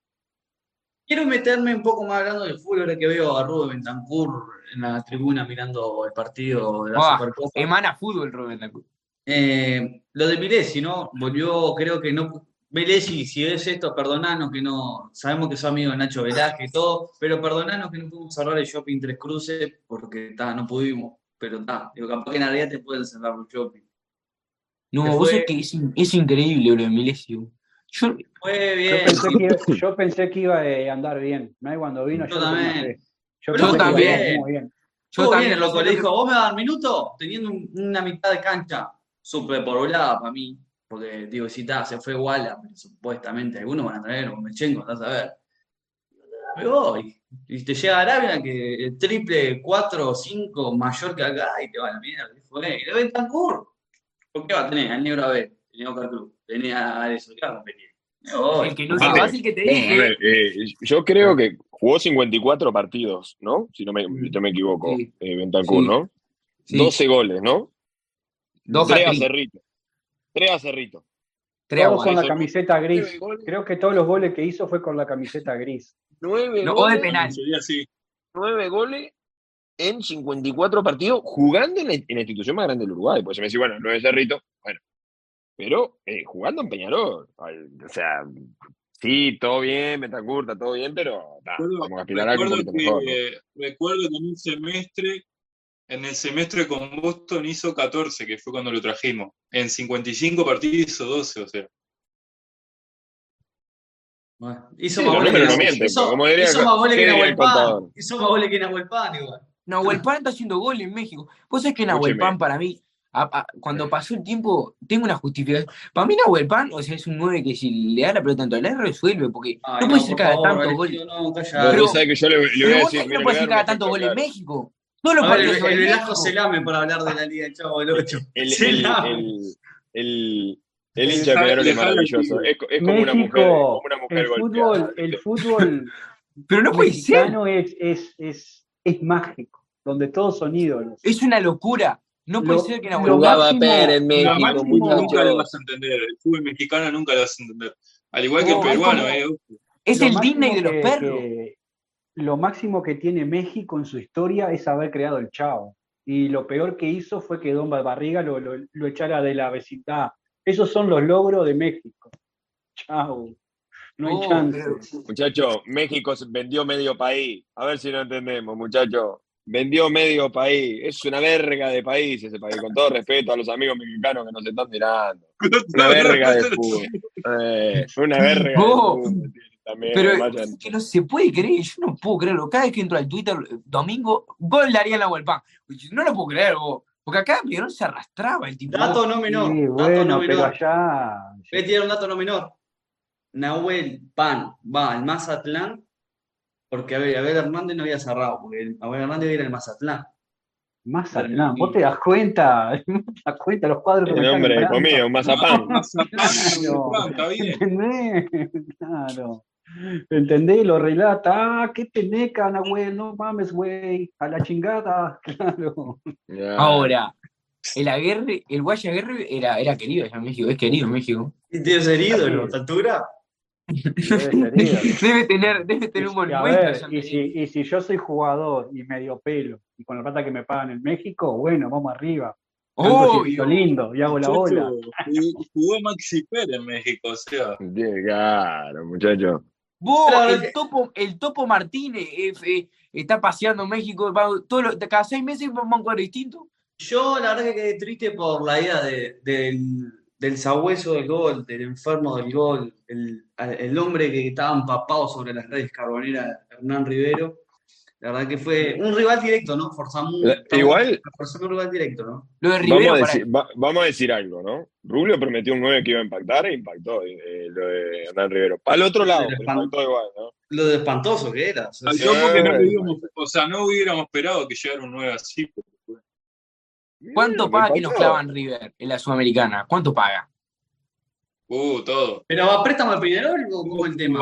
Quiero meterme un poco más hablando del fútbol, ahora que veo a Rubén Bentancur en la tribuna mirando el partido de la Ah, Supercopa. Emana fútbol, Rubén. Dacu. Eh, lo de Milesi, ¿no? Volvió, creo que no. Milesi, si es esto, perdonanos que no. Sabemos que sos amigo de Nacho Velázquez y todo, pero perdonanos que no pudimos cerrar el shopping Tres Cruces porque ta, no pudimos. Pero está, digo, capaz que en realidad te pueden cerrar el shopping. No, vos fue- sabés que es, in- es increíble lo de Milesio. Yo, Fue Yo bien. pensé, que iba, yo [laughs] pensé que iba a andar bien. ¿no? Cuando vino, Yo yo, también. Yo también. a andar muy bien. yo también bien, el loco. Le dijo, vos me das un minuto teniendo un- una mitad de cancha. súper poblada para mí, porque digo, si está, se fue igual, pero supuestamente algunos van a traer un Mechenko, estás a ver. Me voy. Y te llega Arabia que el triple 4 o 5 mayor que acá y te va a la mierda. Fue. Y lo ven tan curro. ¿Por qué va a tener al negro a ver? El negro Club. Tenía a eso, ¿qué va a competir? El que no que te dije. Eh, yo creo que jugó 54 partidos, ¿no? Si no me, equivoco, sí. eh, Bentancur, sí. ¿no? Sí. 12 goles, ¿no? Dos 3 a Cerrito. 3 a Cerrito. Todos con la camiseta gris. Creo que todos los goles que hizo fue con la camiseta gris. 9 no, goles. de penal. 9 goles en 54 partidos jugando en la, en la, institución más grande del Uruguay. Pues se me dice, bueno, 9 Cerrito, bueno. Pero eh, jugando en Peñarol. O sea, sí, todo bien, Metacurta, todo bien, pero nah, vamos a aspirar algo un poquito que, mejor. ¿no? Recuerdo que en un semestre, en el semestre con Boston hizo 14, que fue cuando lo trajimos. En 55 partidos hizo 12, o sea. Bueno, hizo sí, más goles que, no miente, hizo, como diría, hizo más goles que Nahuel Pan. Hizo más goles que Nahuel Pan igual. Nahuel Pan está haciendo goles en México. Vos sabés que Nahuel Pan para mí, a, a, cuando pasó el tiempo, tengo una justificación. Para mí Nahuel Pan, o sea, es un 9 que si le da la pelota tanto le resuelve, porque Ay, no, puede ser cada tanto gol. No, pero, sabés que yo le, le voy a decir, no puede ser cada tanto gol en México. No lo puede El, el Velasco se lame para hablar de la Liga del Chavo del 8. El, el, el, el, el hincha de Peñarol es maravilloso. Es, es como, México, una mujer, como una mujer el fútbol, el fútbol [laughs] Pero no puede ser. Es, es, es, es mágico, donde todos son ídolos. Es una locura. No puede Lo- ser que Nahuel Jugaba máximo- Pérez en México, máximo nunca lo vas a entender. El fútbol mexicano nunca lo vas a entender. Al igual que el es peruano, como- eh. es el Disney de los que- perros. que- lo máximo que tiene México en su historia es haber creado el Chavo. Y lo peor que hizo fue que Don Barriga lo, lo, lo echara de la vecindad. Esos son los logros de México. Chao. No hay Oh, chance. Muchachos, México se vendió medio país. A ver si no entendemos, muchachos. Vendió medio país. Es una verga de país ese país. Con todo respeto a los amigos mexicanos que nos están mirando. [laughs] Una verga de fútbol. Eh, una verga Oh, de fútbol. También, Pero es que no se puede creer, yo no puedo creerlo. Cada vez que entro al Twitter, eh, domingo, gol de Ariana Nahuel Pan. No lo puedo creer, vos. Porque acá Peñarol se arrastraba el tipo. Dato no menor. Sí, dato bueno, no pero menor. allá. Voy a tirar un dato no menor. Nahuel Pan va al Mazatlán porque a ver, Abel Hernández no había cerrado, porque el- Abel Hernández era el Mazatlán. Mazatlán, vos te das cuenta, [laughs] ¿Vos te das cuenta los cuadros que El me entrando? comido, un mazapán. Claro. [laughs] Está bien. ¿Entendés? Claro. ¿Entendés? Lo relata. Ah, qué teneca, Nahuel, no mames, güey. A la chingada. [laughs] Claro. Ahora, el Aguerre, el Guaya Aguerre era, era querido allá en México, es querido en México. ¿Y tiene ser ídolo, Está a altura? [laughs] Debe tener, debe tener un monumento y, si, y si yo soy jugador y medio pelo y con la plata que me pagan en México, bueno, vamos arriba. Chistito lindo y hago la ola. Jugó Maxi Pérez en México, o sea. Claro, muchachos. Vos, el topo, el topo Martínez eh, eh, está paseando en México, va, todo lo- cada seis meses va a un cuadro distinto. Yo la verdad que quedé triste por la idea de- del, del sabueso del gol, del enfermo del gol, el, el hombre que estaba empapado sobre las redes carboneras, Hernán Rivero. La verdad que fue un rival directo, ¿no? Forzamos, estamos igual- un rival directo, ¿no? Lo de Rivero, Vamos a, decir, va- vamos a decir algo, ¿no? Rubio prometió un 9 que iba a impactar e impactó eh, lo de Hernán Rivero. Para el otro lado, impactó igual, ¿no? Lo de espantoso que era. o sea, Al no o sea, hubiéramos esperado que llegara un 9 así. pero. ¿Cuánto paga que nos clavan River en la Sudamericana? ¿Cuánto paga? Uh, todo. ¿Pero a préstamo al Peñarol o cómo el tema?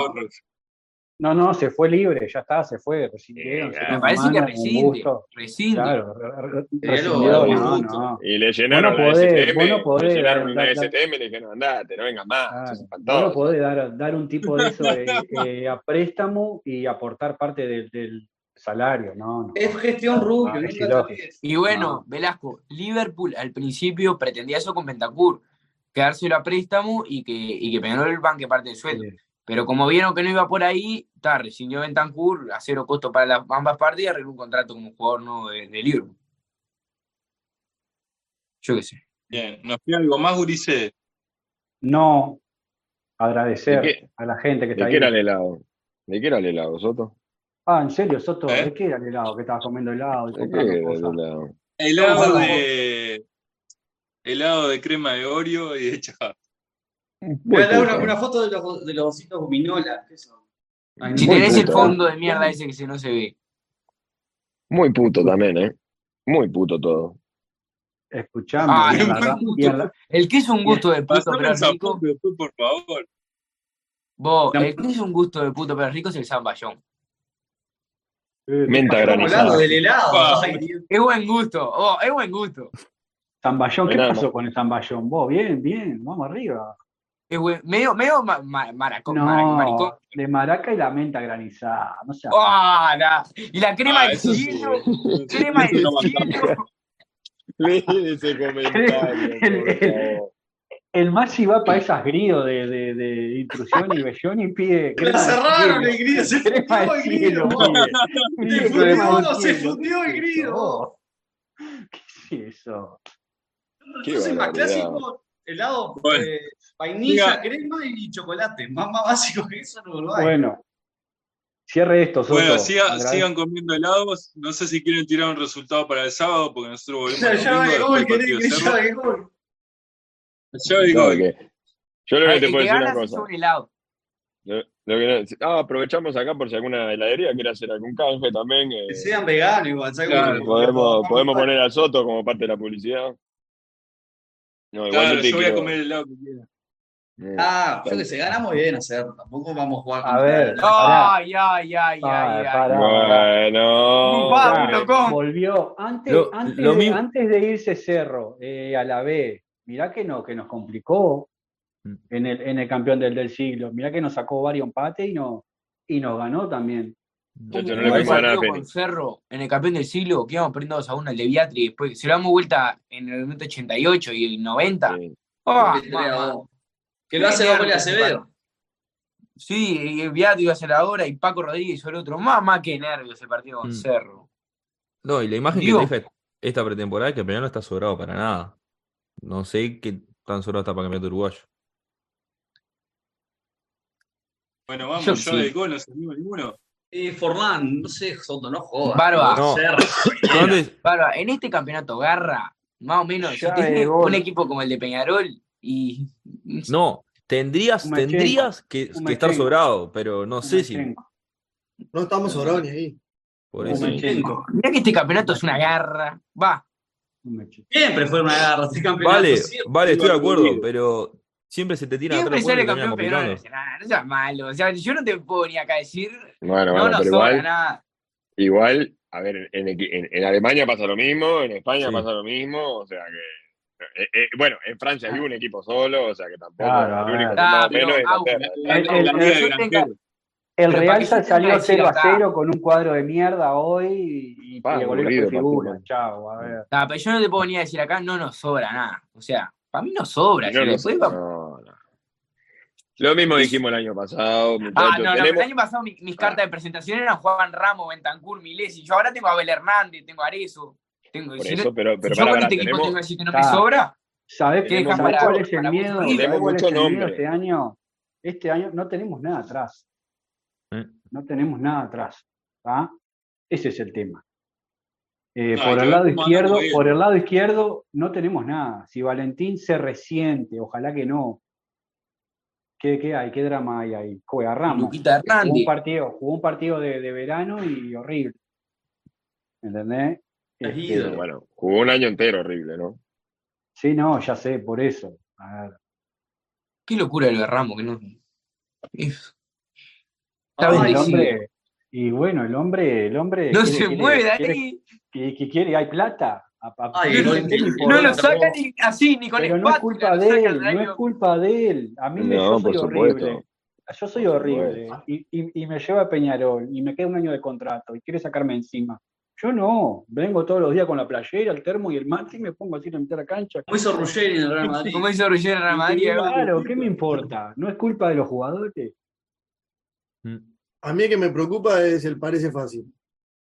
No, no, se fue libre, ya está, se fue, rescindieron. se Me parece que rescinde. Rescinde. Claro, re- no, no. Y le llenaron Vos no la podés, STM, vos no podés le llenaron dar- una dar- STM y le dijeron, andate, no vengas más, Claro, no podés dar, dar un tipo de eso de, [laughs] eh, a préstamo y aportar parte del, del salario, no, no. Es gestión Rubio, olvides. Y bueno, Velasco, Liverpool al principio pretendía eso con Bentancur, quedárselo a préstamo y que, y que Peñarol banque parte del sueldo. Sí. Pero como vieron que no iba por ahí, está, rescindió Bentancur a cero costo para las ambas partes y arregló un contrato como jugador nuevo de, de Liverpool. Yo qué sé. Bien, ¿nos queda algo más, Gurice? No agradecer ¿De qué? a la gente que ¿De está qué ahí. era el helado? ¿De qué era el helado, Soto? Ah, en serio, Soto, ¿Eh? ¿de qué era el helado? Que estabas comiendo helado y ¿De qué era el helado? De. helado de crema de Oreo y de chapa. A dar una, una, foto de los, de los ositos gominola. Si tenés el fondo de mierda ese que se no se ve. Muy puto también, ¿eh? Muy puto todo. Escuchame. Ah, el que es un gusto de puto pero rico. por favor. Vos, el que es un gusto de puto pero rico es el zamballón. Menta granizada. del helado. es buen gusto, oh, es buen gusto. Zamballón, ¿qué pasó con el zamballón? Vos, bien, bien, vamos arriba. Es buen, medio, medio ma, ma, maracón, no, maricón. De maraca y la menta granizada. No sé. Oh, nah. Y la crema ah, de chino. crema de [laughs] chino. Lee ese comentario. [laughs] El, el, el Maxi va para esas grillos de, de, de, intrusión y bellón y pide. [laughs] La cerraron el grillo, se fundió el grillo. Se fundió el grillo. ¿Qué es eso? ¿Qué es más clásico? Helado bueno, eh, vainilla, crema y chocolate. Más, más básico que eso no lo hay. Bueno, Cierre esto, Soto. Bueno, siga, sigan comiendo helados. No sé si quieren tirar un resultado para el sábado, porque nosotros volvemos. Ya, ya va gol, querés ya va gol. Ya va gol. Yo lo que te puedo decir una cosa. Lo, lo que, ah, aprovechamos acá por si alguna heladería quiere hacer algún canje también. Eh, que sean veganos igual. Claro, podemos, podemos poner a Soto como parte de la publicidad. No, claro, yo voy a comer el helado que quiera. Ah, yo que se ganamos bien hacer, tampoco vamos a jugar A ver. Ay, ay, ay, ay, ay. Bueno. Volvió. Antes, lo, antes, lo de, antes, de, irse Cerro eh, a la B, mirá que, no, que nos complicó mm. en el, en el campeón del, del siglo. Mirá que nos sacó varios empates y, no, y nos ganó también. Yo, yo no le nada con Cerro en el campeón del siglo, que íbamos perdiendo 2 a 1 al de Beatriz, después se lo damos vuelta en el 88 y el 90. Sí. Oh, que lo hace Paco Acevedo. Sí, Viato iba a ser ahora y Paco Rodríguez el otro. Más, más que nervios ese partido con mm. Cerro. No, y la imagen que deja esta pretemporada es que el no está sobrado para nada. No sé qué tan sobrado está para campeonato uruguayo. Bueno, vamos, yo, yo de gol, no se ninguno. Eh, Forlán, no sé, Soto, no jodas. Barba, no. [coughs] Barba, en este campeonato Garra, más o menos, un equipo como el de Peñarol, y. [laughs] No, tendrías, tendrías que, estar sobrado, pero no sé si. No estamos sobrados ni ahí. Por eso. Mira que este campeonato es una garra. Va. Siempre fue una garra este campeonato. Vale, vale, estoy de acuerdo, pero siempre se te tira Siempre sale campeón, pero no, no seas malo. O sea, yo no te puedo ni acá decir. Bueno, no bueno, pero sobra igual, nada. igual, a ver, en, en, en Alemania pasa lo mismo, en España Sí. pasa lo mismo, o sea que. eh, eh, bueno, en Francia hay un equipo solo, o sea que tampoco. Claro, el único a que ver. más Ah, o menos pero, El- la, el- El Pero Real salió tenga que 0 a decir acá. 0 con un cuadro de mierda hoy y, le volvió figura. Chao, a ver. Nah, pero yo no te puedo ni a decir acá, no nos sobra nada. O sea, para mí no sobra. No, si no, después va- no, no. Lo mismo dijimos el año pasado. Ah, no, no, pero tenemos- el año pasado mi- mis cartas de presentación eran Juan Ramos, Bentancur, Milesi. Yo ahora tengo a Abel Hernández, tengo a Arezo. Tengo, Por si eso, no- pero, si pero yo para, con para, este equipo tengo que decir que no me Está. sobra. ¿Sabés, ¿Qué ¿sabés cuál es el miedo? Tenemos cuál es mucho el miedo nombre. este año? Este año no tenemos nada atrás. ¿Eh? No tenemos nada atrás. ¿tá? Ese es el tema. Eh, No, hay por el lado izquierdo, por el lado izquierdo no tenemos nada. Si Valentín se resiente, ojalá que no. ¿Qué, qué hay? ¿Qué drama hay ahí? Juega Ramos. Jugó un partido, jugó un partido de, de verano y horrible. ¿Entendés? Es Este, bueno, jugó un año entero horrible, ¿no? sí, no, ya sé, por eso. A ver. Qué locura el de Ramos, que no. Es- Ay, el sí. hombre, y bueno, el hombre, el hombre No quiere- se quiere- mueve de quiere- ahí. que, que quiere, hay plata. A- a- Ay, pero no lo saca ni así, ni con Pero no es culpa de él, no es culpa de él. A mí me, yo soy supuesto. horrible. Yo soy Por horrible. Y, y- y me lleva a Peñarol y me queda un año de contrato y quiere sacarme encima. Yo no, vengo todos los días con la playera, el termo y el mate y me pongo así a meter a cancha. Como hizo Ruggeri en el Real Madrid. Como hizo Ruggeri en Real Madrid. Claro, ¿qué me importa? No es culpa de los jugadores. Mm. A mí el que me preocupa es el parece fácil.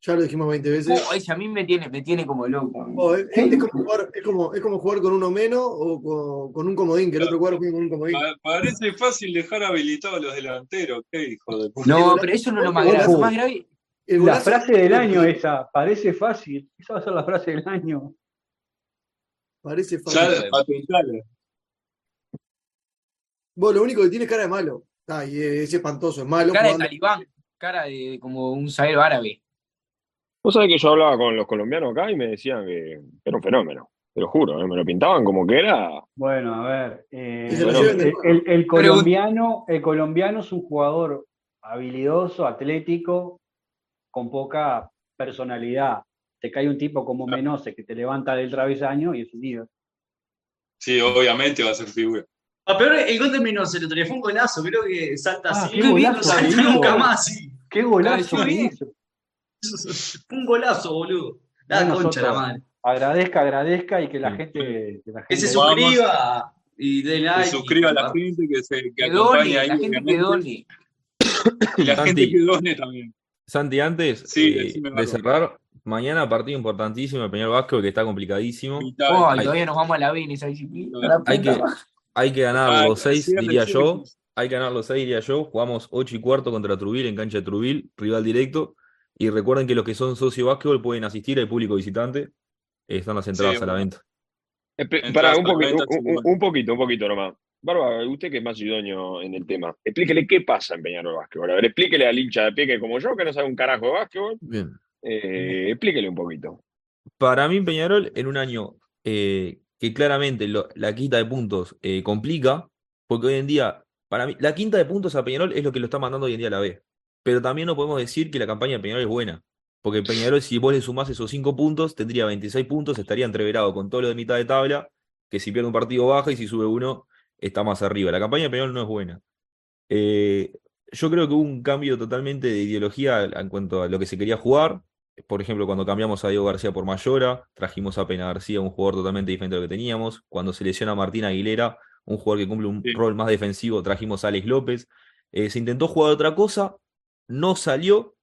Ya lo dijimos 20 veces. Oh, ese a mí me tiene, me tiene como loco. Oh, es, es como jugar, es, como, es como jugar con uno menos o con, con un comodín, que el otro jugador juega con un comodín. Pa- Parece fácil dejar habilitados a los delanteros. Qué hijo de puta. No, pero eso no es lo más grave. Lo más grave La frase del año esa, parece fácil. Esa va a ser la frase del año. Parece Ya fácil. patentalo. Vos lo único que tiene es cara de malo. Ay, es espantoso, es malo. Cara de talibán, cara de como un zaguero árabe. Vos sabés que yo hablaba con los colombianos acá y me decían que era un fenómeno. Te lo juro, ¿eh? me lo pintaban como que era. Bueno, a ver. eh, Bueno, el colombiano, el colombiano es un jugador habilidoso, atlético, con poca personalidad. Te cae un tipo como Menose que te levanta del travesaño y es un líder. Sí, obviamente va a ser figura. Ah, pero el gol de Mendoza el fue un golazo, creo que salta Ah, así, qué no golazo salta que hizo. nunca más, sí. ¡Qué golazo que! Fue [laughs] un golazo, boludo. La Bueno, concha de la madre. Agradezca, agradezca y que la gente. Que, la Que se suscriba y dé Que like. suscriba a la y- gente, que, se, que Que acompañe done, ahí. la gente que done. Y la Santi. gente que done también. Santi, antes Sí, eh, de cerrar, mañana partido importantísimo el Peñarol Vasco que está complicadísimo. Vital. Oh, Hay- y todavía nos vamos a la B en esa disciplina. Hay que. Hay que ganar Ah, los seis, diría yo. Hay que ganar los seis, diría yo. Jugamos ocho y cuarto contra Trubil en cancha de Trubil, rival directo. Y recuerden que los que son socio básquetbol pueden asistir, hay público visitante. Eh, están las entradas Sí, a la venta. Pará, un, para poquito, un, poquito, un poquito nomás. Barba, usted que es más idóneo en el tema, explíquele qué pasa en Peñarol Básquetbol. A ver, explíquele al hincha de pie que como yo, que no sabe un carajo de básquetbol, Bien. eh, explíquele un poquito. Para mí, Peñarol, en un año eh, que claramente la quinta de puntos eh, complica, porque hoy en día, para mí, la quinta de puntos a Peñarol es lo que lo está mandando hoy en día a la B. Pero también no podemos decir que la campaña de Peñarol es buena. Porque Peñarol, si vos le sumás esos 5 puntos, tendría 26 puntos, estaría entreverado con todo lo de mitad de tabla, que si pierde un partido baja y si sube uno, está más arriba. La campaña de Peñarol no es buena. Eh, yo creo que hubo un cambio totalmente de ideología en cuanto a lo que se quería jugar. Por ejemplo, cuando cambiamos a Diego García por Mayora, trajimos a Pena García, un jugador totalmente diferente a lo que teníamos. Cuando se lesiona a Martín Aguilera, un jugador que cumple un Sí. rol más defensivo, trajimos a Alex López. Eh, se intentó jugar otra cosa, no salió.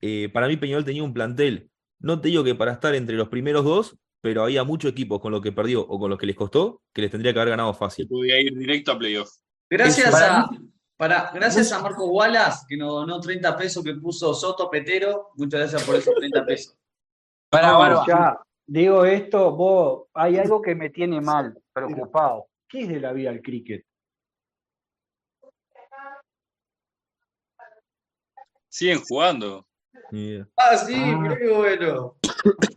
Eh, para mí Peñarol tenía un plantel, no te digo que para estar entre los primeros dos, pero había muchos equipos con los que perdió o con los que les costó, que les tendría que haber ganado fácil. podía ir directo a playoff. Gracias a, para, gracias a Marco Wallace, que nos donó 30 pesos que puso Soto Petero. Muchas gracias por esos 30 pesos. Para, No, Barba. ya, digo esto, vos, hay algo que me tiene mal, preocupado. ¿Qué es de la vida el cricket? Siguen jugando. Ah, sí, Ah. qué bueno.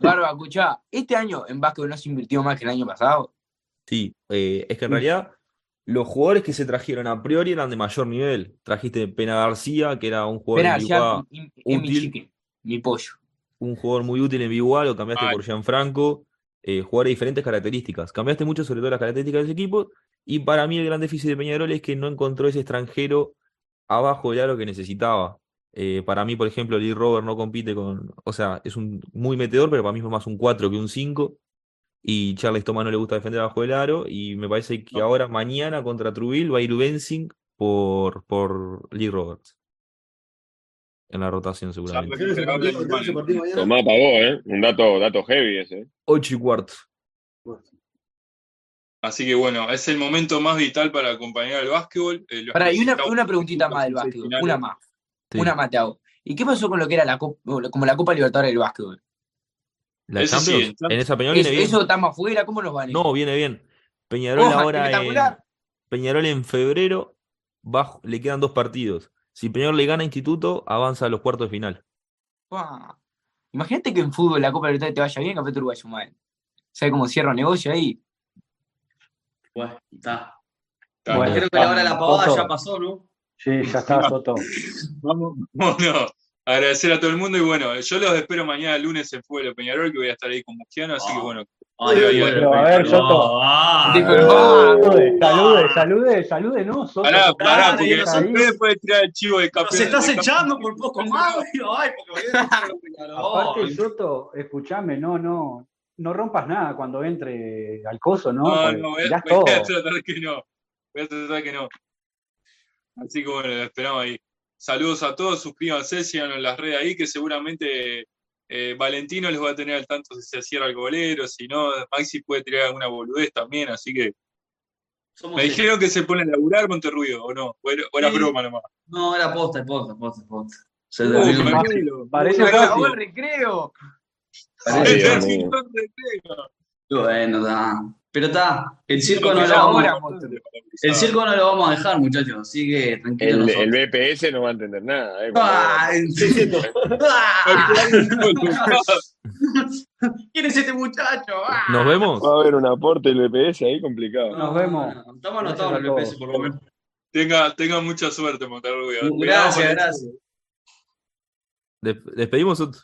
Barba, escuchá, este año en básquet no se invirtió más que el año pasado. Sí, eh, es que en realidad los jugadores que se trajeron a priori eran de mayor nivel. Trajiste Pena García, que era un jugador en ya, Biguá, mi- útil. chique, mi pollo. un jugador muy útil en Biguá, lo cambiaste Ay. por Gianfranco, eh, jugadores de diferentes características. Cambiaste mucho sobre todo las características del equipo, y para mí el gran déficit de Peñarol es que no encontró ese extranjero abajo del aro que necesitaba. Eh, para mí, por ejemplo, Lee Robert no compite con, o sea, es un muy metedor, pero para mí es más un 4 que un 5. Y Charles Thomas no le gusta defender abajo del aro. Y me parece que No. ahora, mañana contra Trubil, va a ir Bensing por, por Lee Roberts. En la rotación, seguramente. ¿Qué es ese partido? ¿Qué es ese partido mañana? Tomá pagó, ¿eh? Un dato, dato heavy ese. 8 y cuarto. Así que bueno, es el momento más vital para acompañar al básquetbol. Eh, Pará, y una, una preguntita más del básquetbol, finales. una más, Sí. una más te hago. ¿Y qué pasó con lo que era la Copa, como la Copa Libertadores del básquetbol? ¿La sí, Champions? en Champions. en esa Peñarol ¿Eso, viene bien. eso está más fuera? ¿Cómo nos van a No, viene bien. Peñarol Oja, ahora en. Peñarol en febrero va- le quedan dos partidos. Si Peñarol le gana a Instituto, avanza a los cuartos de final. Imagínate que en fútbol la Copa Libertadores te vaya bien, Café Uruguayo mal. ¿Sabes cómo cierra negocio ahí? Bueno, está. Bueno. Creo que la hora de la pavada ya pasó, ¿no? Sí, ya está, Soto. [laughs] Vamos, bueno, agradecer a todo el mundo y bueno, yo los espero mañana lunes en Fuego de Peñarol, que voy a estar ahí con Mustiano, así que Ah. bueno, Ay, Pero, ay, ay, pero, ay, a ver, Soto. ah, ah, Salude, salude, salude, salude, no, Soto. pará, pará, porque ustedes pueden tirar el chivo de campeón. se estás de echando por poco más, güey. Ay, porque voy a Aparte, Soto, escúchame, no, no, no rompas nada cuando entre al coso, ¿no? No, Porque no, voy a, voy a tratar que no. Voy a tratar que no. Así que bueno, lo esperamos ahí. Saludos a todos, suscríbanse, síganos en las redes ahí, que seguramente eh, Valentino les va a tener al tanto si se cierra el golero, si no, Maxi puede tirar alguna boludez también, así que. Somos Me dijeron que se pone a laburar Monterruido, ¿o no? ¿O era, o era Sí. broma nomás? No, era posta, es posta, posta, posta. Se Uh, tranquilo. Parece Uh, fácil. acabó el recreo. Se Sí. Bueno, está. Pero está, el circo no lo vamos a el circo no lo vamos a dejar, muchachos, así que tranquilo. El, el BPS no va a entender nada. ¿eh? Ah, [laughs] ¿Quién es este muchacho? Ah. Nos vemos. Va a haber un aporte del BPS ahí complicado. Nos vemos. Estamos anotados en el BPS, por lo menos. Tenga, tenga mucha suerte, Montalvo. Gracias, gracias. Des- despedimos otro.